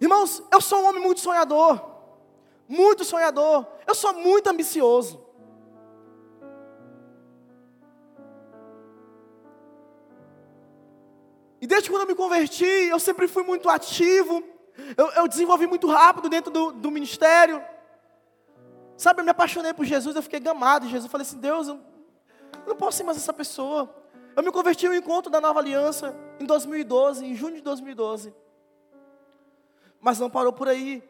Irmãos, eu sou um homem muito sonhador, muito sonhador, eu sou muito ambicioso. E desde quando eu me converti, eu sempre fui muito ativo. Eu, eu desenvolvi muito rápido dentro do, do, ministério. Sabe, eu me apaixonei por Jesus, eu fiquei gamado de Jesus. Eu falei assim, Deus, eu, não posso ser mais essa pessoa. Eu me converti no encontro da nova aliança em 2012, em junho de 2012. Mas não parou por aí.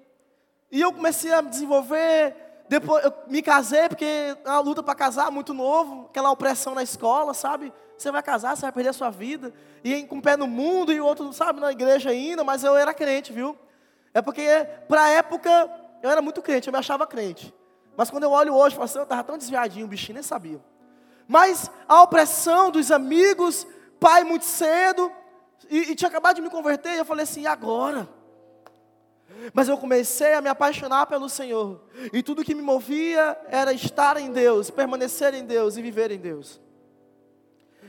E eu comecei a me desenvolver. Depois eu me casei, porque é uma luta para casar, muito novo, aquela opressão na escola, sabe? Você vai casar, você vai perder a sua vida. E com um pé no mundo e o outro, sabe, na igreja ainda, mas eu era crente, viu? É porque, para a época, eu era muito crente, eu me achava crente. Mas quando eu olho hoje, eu falo assim, eu estava tão desviadinho, o bichinho nem sabia. Mas a opressão dos amigos, pai muito cedo, e, e tinha acabado de me converter, e eu falei assim, e agora? Mas eu comecei a me apaixonar pelo Senhor. E tudo que me movia era estar em Deus, permanecer em Deus e viver em Deus.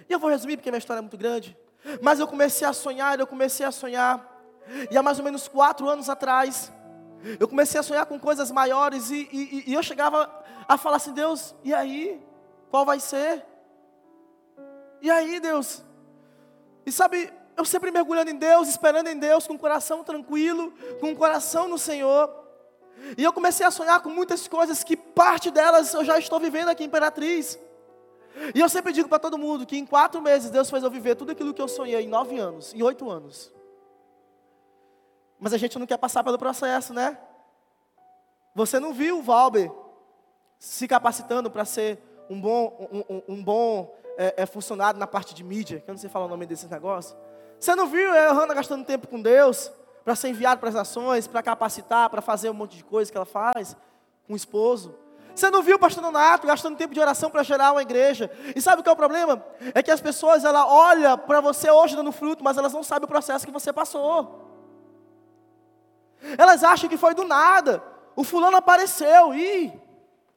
E eu vou resumir porque minha história é muito grande. Mas eu comecei a sonhar, eu comecei a sonhar. E há mais ou menos quatro anos atrás, eu comecei a sonhar com coisas maiores. E, e, e eu chegava a falar assim: Deus, e aí? Qual vai ser? E aí, Deus? E sabe, eu sempre mergulhando em Deus, esperando em Deus, com o coração tranquilo, com o coração no Senhor. E eu comecei a sonhar com muitas coisas que parte delas eu já estou vivendo aqui em Imperatriz. E eu sempre digo para todo mundo que em quatro meses Deus fez eu viver tudo aquilo que eu sonhei em nove anos, em oito anos. Mas a gente não quer passar pelo processo, né? Você não viu o Valber se capacitando para ser um bom, um, um, um bom é, é, funcionário na parte de mídia, que eu não sei falar o nome desses negócios. Você não viu a Hannah gastando tempo com Deus para ser enviado para as nações, para capacitar, para fazer um monte de coisa que ela faz com o esposo? Você não viu o pastor Donato gastando tempo de oração para gerar uma igreja? E sabe o que é o problema? É que as pessoas ela olha para você hoje dando fruto, mas elas não sabem o processo que você passou. Elas acham que foi do nada. O fulano apareceu e,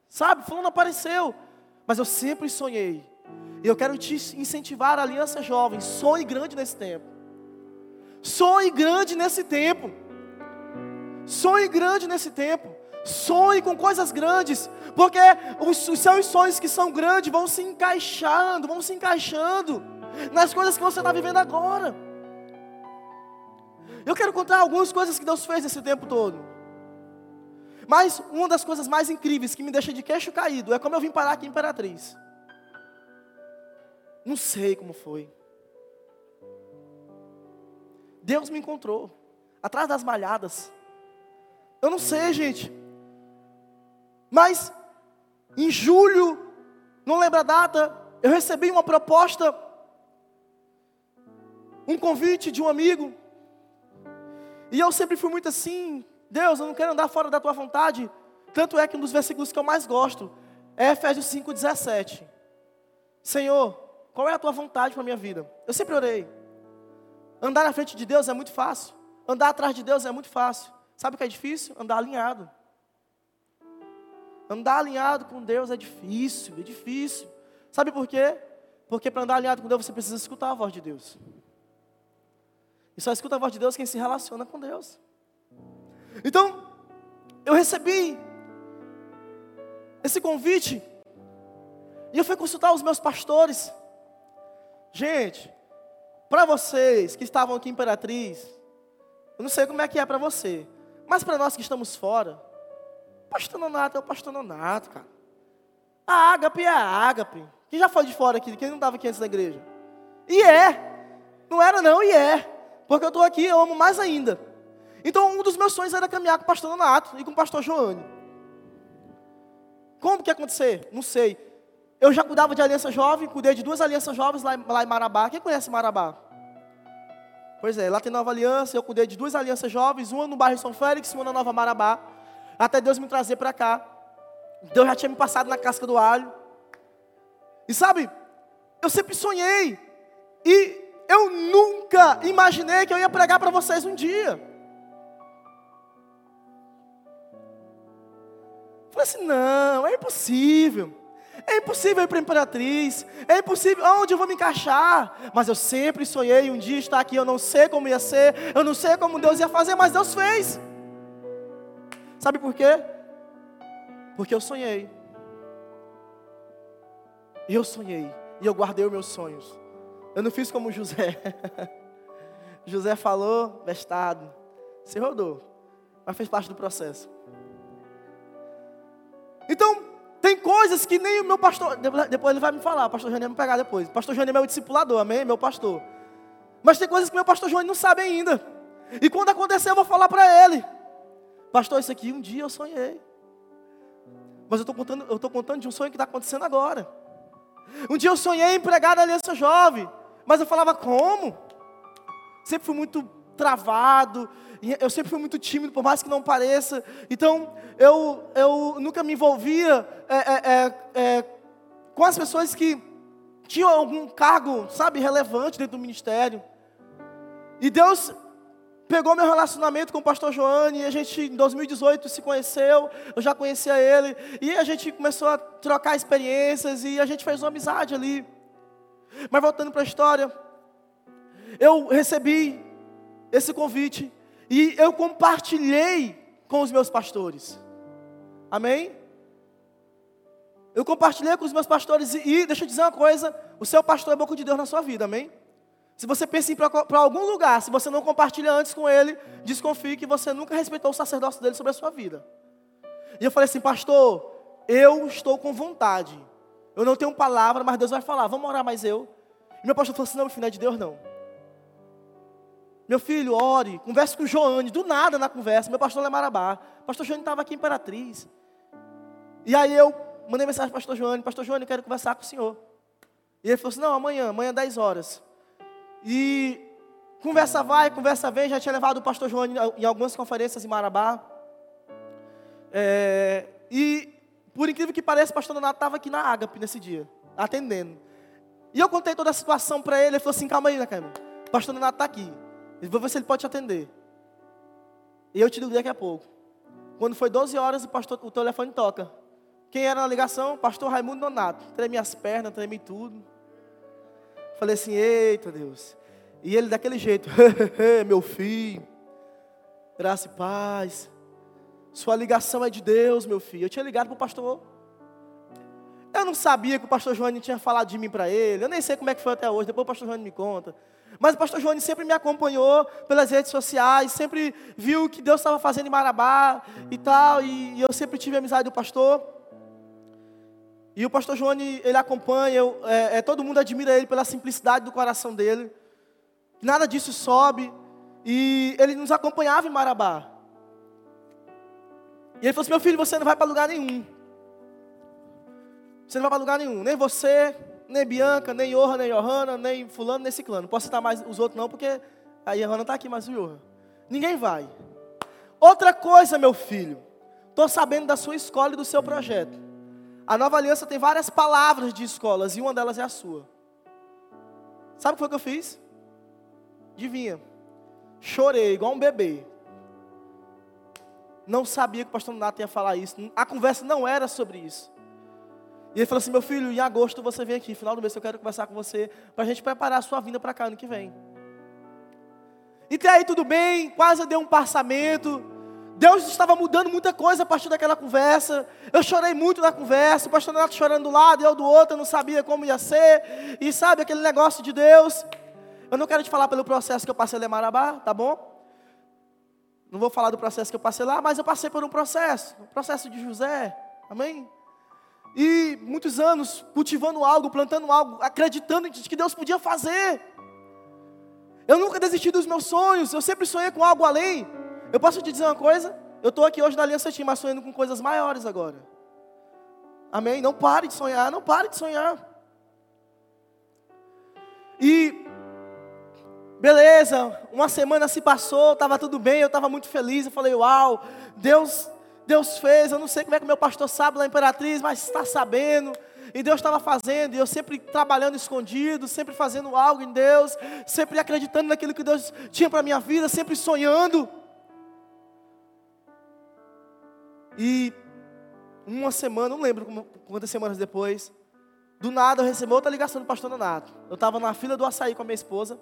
sabe, fulano apareceu. Mas eu sempre sonhei. E eu quero te incentivar a aliança jovem. Sonhe grande nesse tempo. Sonhe grande nesse tempo. Sonhe grande nesse tempo. Sonhe com coisas grandes, porque os, os, seus sonhos que são grandes vão se encaixando, vão se encaixando nas coisas que você está vivendo agora. Eu quero contar algumas coisas que Deus fez nesse tempo todo. Mas uma das coisas mais incríveis que me deixa de queixo caído é como eu vim parar aqui em Imperatriz. Não sei como foi. Deus me encontrou atrás das malhadas. Eu não sei, gente. Mas em julho, não lembro a data, eu recebi uma proposta, um convite de um amigo. E eu sempre fui muito assim, Deus, eu não quero andar fora da tua vontade. Tanto é que um dos versículos que eu mais gosto é Efésios 5:17. Senhor, qual é a tua vontade para a minha vida? Eu sempre orei. Andar na frente de Deus é muito fácil. Andar atrás de Deus é muito fácil. Sabe o que é difícil? Andar alinhado. Andar alinhado com Deus é difícil, é difícil. Sabe por quê? Porque para andar alinhado com Deus você precisa escutar a voz de Deus. E só escuta a voz de Deus quem se relaciona com Deus. Então, eu recebi esse convite e eu fui consultar os meus pastores. Gente, para vocês que estavam aqui em Imperatriz, eu não sei como é que é para você, mas para nós que estamos fora, pastor Nonato é o pastor Nonato, cara. A ágape é a ágape. Quem já foi de fora aqui? Quem não estava aqui antes da igreja? E é. Não era não, e é. Porque eu estou aqui, eu amo mais ainda. Então, um dos meus sonhos era caminhar com o pastor Nonato e com o pastor Joane. Como que ia acontecer? Não sei. Eu já cuidava de aliança jovem, cuidei de duas alianças jovens lá, lá em Marabá. Quem conhece Marabá? Pois é, lá tem nova aliança, eu cuidei de duas alianças jovens, uma no bairro São Félix, uma na Nova Marabá. Até Deus me trazer para cá. Deus já tinha me passado na casca do alho. E sabe, eu sempre sonhei. E eu nunca imaginei que eu ia pregar para vocês um dia. Falei assim: não, é impossível. É impossível ir para a Imperatriz. É impossível. Onde eu vou me encaixar? Mas eu sempre sonhei um dia estar aqui. Eu não sei como ia ser. Eu não sei como Deus ia fazer, mas Deus fez. Sabe por quê? Porque eu sonhei. Eu sonhei. E eu guardei os meus sonhos. Eu não fiz como José. José falou, bestado. Se rodou. Mas fez parte do processo. Então, tem coisas que nem o meu pastor. Depois ele vai me falar, o pastor João vai me pegar depois. O pastor João é meu discipulador, amém? Meu pastor. Mas tem coisas que meu pastor João não sabe ainda. E quando acontecer, eu vou falar para ele. Pastor, isso aqui um dia eu sonhei. Mas eu estou contando, eu contando de um sonho que está acontecendo agora. Um dia eu sonhei em pregar na Aliança Jovem. Mas eu falava, como? Sempre fui muito travado. Eu sempre fui muito tímido, por mais que não pareça. Então, eu, eu nunca me envolvia é, é, é, é com as pessoas que tinham algum cargo, sabe, relevante dentro do ministério. E Deus pegou meu relacionamento com o pastor Joane, e a gente em 2018 se conheceu, eu já conhecia ele, e a gente começou a trocar experiências, e a gente fez uma amizade ali. Mas voltando para a história, eu recebi esse convite, e eu compartilhei com os meus pastores, amém? Eu compartilhei com os meus pastores, e, e deixa eu dizer uma coisa: o seu pastor é boca de Deus na sua vida, amém? Se você pensa em ir para algum lugar, se você não compartilha antes com ele, desconfie que você nunca respeitou o sacerdócio dele sobre a sua vida. E eu falei assim, pastor, eu estou com vontade. Eu não tenho palavra, mas Deus vai falar, vamos orar mais eu. E meu pastor falou assim, não, filho, não é de Deus não. Meu filho, ore, converse com o Joane, do nada na conversa. Meu pastor é Marabá. Pastor Joane estava aqui em Imperatriz. E aí eu mandei mensagem para o pastor Joane, pastor Joane, eu quero conversar com o senhor. E ele falou assim, não, amanhã, amanhã 10 horas. E conversa vai, conversa vem, já tinha levado o pastor João em algumas conferências em Marabá. É, e, por incrível que pareça, o pastor Donato estava aqui na Ágape nesse dia, atendendo. E eu contei toda a situação para ele, ele falou assim, calma aí, né, O pastor Donato está aqui. Vou ver se ele pode te atender. E eu te digo daqui a pouco. Quando foi 12 horas, o, pastor, o telefone toca. Quem era na ligação? Pastor Raimundo Donato. Tremi as pernas, tremi tudo. Falei assim, eita Deus. E ele daquele jeito, meu filho, graça e paz. Sua ligação é de Deus, meu filho. Eu tinha ligado para o pastor. Eu não sabia que o pastor João tinha falado de mim para ele. Eu nem sei como é que foi até hoje. Depois o pastor João me conta. Mas o pastor João sempre me acompanhou pelas redes sociais, sempre viu o que Deus estava fazendo em Marabá e tal. E, eu sempre tive amizade do pastor. E o pastor João, ele acompanha, eu, é, é, todo mundo admira ele pela simplicidade do coração dele. Nada disso sobe. E ele nos acompanhava em Marabá. E ele falou assim: Meu filho, você não vai para lugar nenhum. Você não vai para lugar nenhum. Nem você, nem Bianca, nem Johan, nem Johanna, nem Fulano, nem Ciclano. Não posso citar mais os outros, não, porque a Johanna está aqui, mas o Johan. Ninguém vai. Outra coisa, meu filho. Estou sabendo da sua escola e do seu projeto. A nova aliança tem várias palavras de escolas e uma delas é a sua. Sabe o que foi que eu fiz? Adivinha? Chorei igual um bebê. Não sabia que o pastor Nato ia falar isso. A conversa não era sobre isso. E ele falou assim: Meu filho, em agosto você vem aqui, final do mês eu quero conversar com você, para a gente preparar a sua vinda para cá ano que vem. E até aí tudo bem, quase deu um passamento. Deus estava mudando muita coisa a partir daquela conversa. Eu chorei muito na conversa, o pastor Renato chorando do lado, eu do outro, eu não sabia como ia ser. E sabe aquele negócio de Deus? Eu não quero te falar pelo processo que eu passei lá em Marabá, tá bom? Não vou falar do processo que eu passei lá, mas eu passei por um processo, o processo de José. Amém? E muitos anos cultivando algo, plantando algo, acreditando que Deus podia fazer. Eu nunca desisti dos meus sonhos, eu sempre sonhei com algo além. Eu posso te dizer uma coisa? Eu estou aqui hoje na Aliança Team, mas sonhando com coisas maiores agora. Amém? Não pare de sonhar, não pare de sonhar. E, beleza, uma semana se passou, estava tudo bem, eu estava muito feliz. Eu falei, uau, Deus Deus fez, eu não sei como é que meu pastor sabe lá Imperatriz, mas está sabendo. E Deus estava fazendo, e eu sempre trabalhando escondido, sempre fazendo algo em Deus, sempre acreditando naquilo que Deus tinha para a minha vida, sempre sonhando. E uma semana, não lembro quantas semanas depois, do nada eu recebi outra ligação do pastor Donato. Eu estava na fila do açaí com a minha esposa.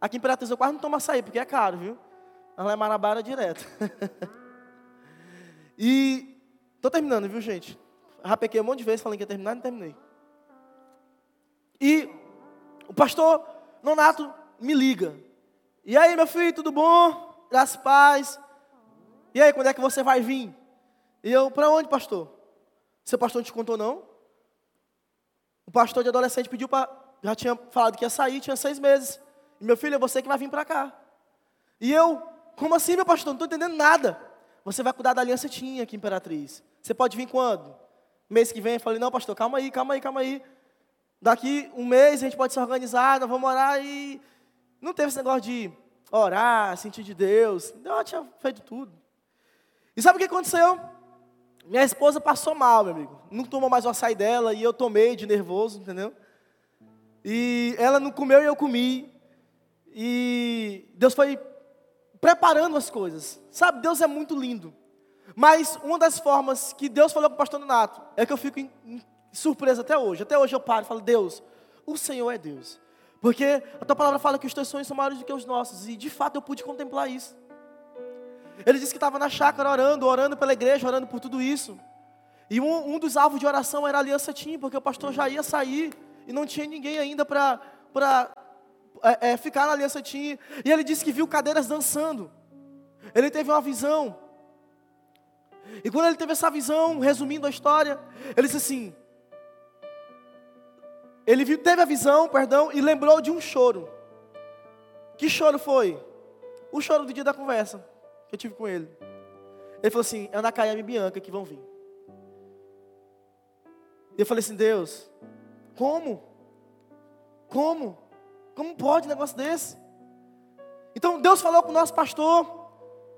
Aqui em Imperatriz eu quase não tomo açaí, porque é caro, viu? Mas lá em Marabara direto. E estou terminando, viu, gente? Rapequei um monte de vezes falando que ia terminar, não terminei. E o pastor Nonato me liga. E aí, meu filho, tudo bom? Graças paz. E aí, quando é que você vai vir? E eu, para onde, pastor? Seu pastor não te contou, não? O pastor de adolescente pediu para. Já tinha falado que ia sair, tinha seis meses. E meu filho, é você que vai vir para cá. E eu, como assim, meu pastor? Não estou entendendo nada. Você vai cuidar da aliança tinha aqui, Imperatriz. Você pode vir quando? Mês que vem? Eu falei, não, pastor, calma aí, calma aí, calma aí. Daqui um mês a gente pode se organizar, nós vamos orar e. Não teve esse negócio de orar, sentir de Deus. Deus tinha feito tudo. E sabe o que aconteceu? Minha esposa passou mal, meu amigo. Não tomou mais o açaí dela e eu tomei de nervoso, entendeu? E ela não comeu e eu comi. E Deus foi preparando as coisas. Sabe, Deus é muito lindo. Mas uma das formas que Deus falou para o pastor Donato é que eu fico em, em surpresa até hoje. Até hoje eu paro e falo, Deus, o Senhor é Deus. Porque a tua palavra fala que os teus sonhos são maiores do que os nossos. E de fato eu pude contemplar isso. Ele disse que estava na chácara orando, orando pela igreja, orando por tudo isso. E um, um dos alvos de oração era a aliança Tim, porque o pastor já ia sair e não tinha ninguém ainda para é, é, ficar na aliança tinha. E ele disse que viu cadeiras dançando. Ele teve uma visão. E quando ele teve essa visão, resumindo a história, ele disse assim: ele viu, teve a visão, perdão, e lembrou de um choro. Que choro foi? O choro do dia da conversa que eu tive com ele. Ele falou assim: é Ana Caiama e Bianca que vão vir. E eu falei assim: Deus, como? Como? Como pode um negócio desse? Então Deus falou com o nosso pastor.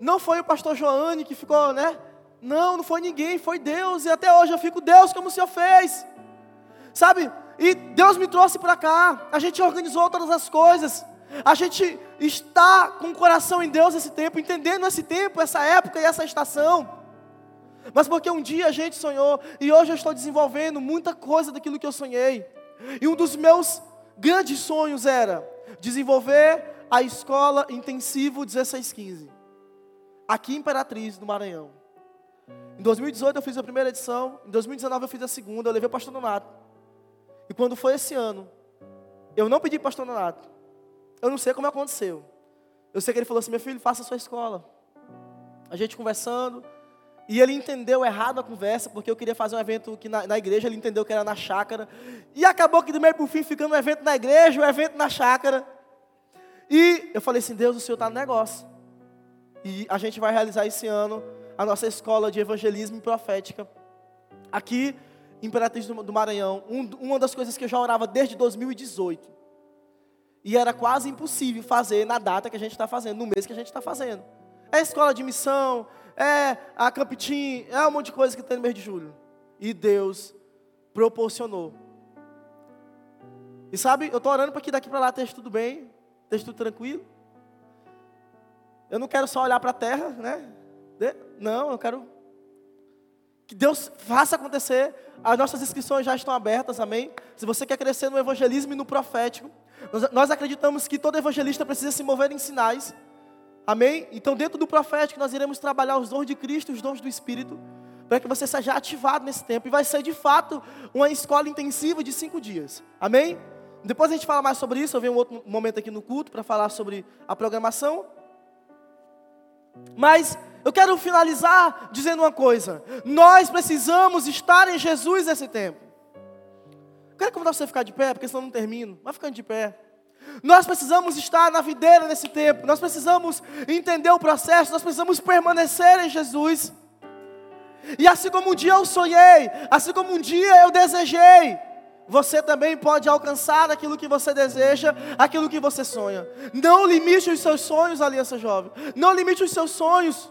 Não foi o pastor Joane que ficou, né? Não, não foi ninguém, foi Deus. E até hoje eu fico, Deus, como o Senhor fez. Sabe? E Deus me trouxe para cá. A gente organizou todas as coisas. a gente está com o coração em Deus esse tempo, entendendo esse tempo, essa época e essa estação. Mas porque um dia a gente sonhou e hoje eu estou desenvolvendo muita coisa daquilo que eu sonhei. E um dos meus grandes sonhos era desenvolver a escola intensivo 1615, aqui em Imperatriz, no Maranhão. Em 2018 eu fiz a primeira edição, em 2019 eu fiz a segunda, eu levei o pastor Donato. E quando foi esse ano, eu não pedi pastor Donato. Eu não sei como aconteceu. Eu sei que ele falou assim: meu filho, faça a sua escola. A gente conversando, e ele entendeu errado a conversa, porque eu queria fazer um evento que na, na igreja, ele entendeu que era na chácara. E acabou que do meio para o fim ficando um evento na igreja, um evento na chácara. E eu falei assim, Deus, o Senhor está no negócio. E a gente vai realizar esse ano a nossa escola de evangelismo e profética. Aqui, Imperatriz do Maranhão. Um, uma das coisas que eu já orava desde 2018. E era quase impossível fazer na data que a gente está fazendo, no mês que a gente está fazendo. É escola de missão, é a Campitim, é um monte de coisa que tem no mês de julho. E Deus proporcionou. E sabe, eu estou orando para que daqui para lá esteja tudo bem, esteja tudo tranquilo. Eu não quero só olhar para a terra, né? Não, eu quero que Deus faça acontecer. As nossas inscrições já estão abertas, amém? Se você quer crescer no evangelismo e no profético, nós, nós acreditamos que todo evangelista precisa se mover em sinais. Amém? Então, dentro do profético, nós iremos trabalhar os dons de Cristo, os dons do Espírito, para que você seja ativado nesse tempo. E vai ser, de fato, uma escola intensiva de cinco dias. Amém? Depois a gente fala mais sobre isso. Eu venho um outro momento aqui no culto para falar sobre a programação. Mas eu quero finalizar dizendo uma coisa: nós precisamos estar em Jesus nesse tempo. Eu quero convidar você a ficar de pé, porque senão eu não termino. Vai ficando de pé. Nós precisamos estar na videira nesse tempo, nós precisamos entender o processo, nós precisamos permanecer em Jesus. E assim como um dia eu sonhei, assim como um dia eu desejei, você também pode alcançar aquilo que você deseja, aquilo que você sonha. Não limite os seus sonhos, aliança jovem. Não limite os seus sonhos.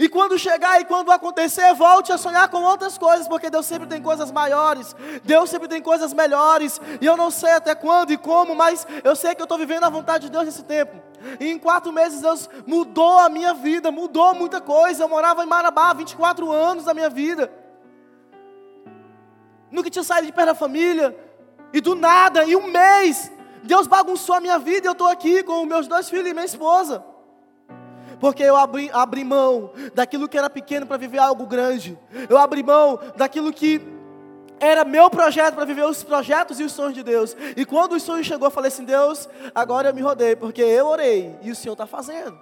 E quando chegar e quando acontecer, volte a sonhar com outras coisas, porque Deus sempre tem coisas maiores, Deus sempre tem coisas melhores, e eu não sei até quando e como, mas eu sei que eu estou vivendo a vontade de Deus nesse tempo. E em quatro meses Deus mudou a minha vida, mudou muita coisa. Eu morava em Marabá 24 anos da minha vida. Nunca tinha saído de perto da família. E do nada, em um mês, Deus bagunçou a minha vida e eu estou aqui com meus dois filhos e minha esposa porque eu abri, abri mão daquilo que era pequeno para viver algo grande, eu abri mão daquilo que era meu projeto para viver os projetos e os sonhos de Deus. E quando o sonho chegou, eu falei assim: Deus, agora eu me rodei, porque eu orei e o Senhor está fazendo.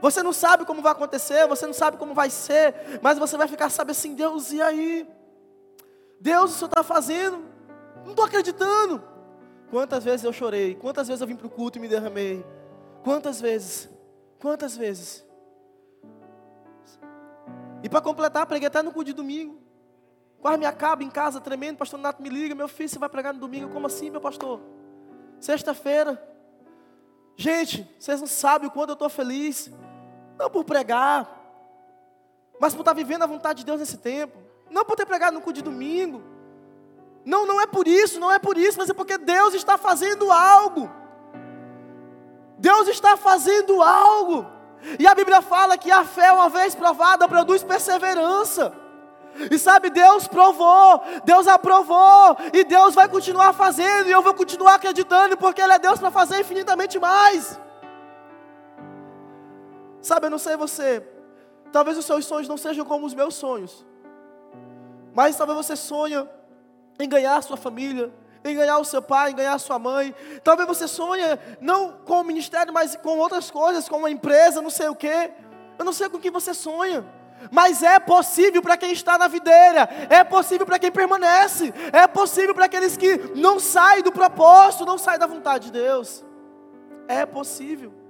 Você não sabe como vai acontecer, você não sabe como vai ser, mas você vai ficar, sabe assim, Deus, e aí? Deus, o Senhor está fazendo? Não estou acreditando. Quantas vezes eu chorei, quantas vezes eu vim para o culto e me derramei, quantas vezes Quantas vezes? E para completar, preguei até no culto de domingo. Quase me acaba em casa, tremendo. Pastor Nato me liga: Meu filho, você vai pregar no domingo? Como assim, meu pastor? Sexta-feira. Gente, vocês não sabem o quanto eu estou feliz. Não por pregar, mas por estar vivendo a vontade de Deus nesse tempo. Não por ter pregado no culto de domingo. Não, não é por isso, não é por isso, mas é porque Deus está fazendo algo. Deus está fazendo algo. E a Bíblia fala que a fé, uma vez provada, produz perseverança. E sabe, Deus provou, Deus aprovou, e Deus vai continuar fazendo, e eu vou continuar acreditando, porque Ele é Deus para fazer infinitamente mais. Sabe, eu não sei você, talvez os seus sonhos não sejam como os meus sonhos, mas talvez você sonha em ganhar sua família, em ganhar o seu pai, em ganhar a sua mãe. Talvez você sonha não com o ministério, mas com outras coisas, com uma empresa, não sei o quê. Eu não sei com o que você sonha. Mas é possível para quem está na videira, é possível para quem permanece, é possível para aqueles que não saem do propósito, não saem da vontade de Deus. É possível.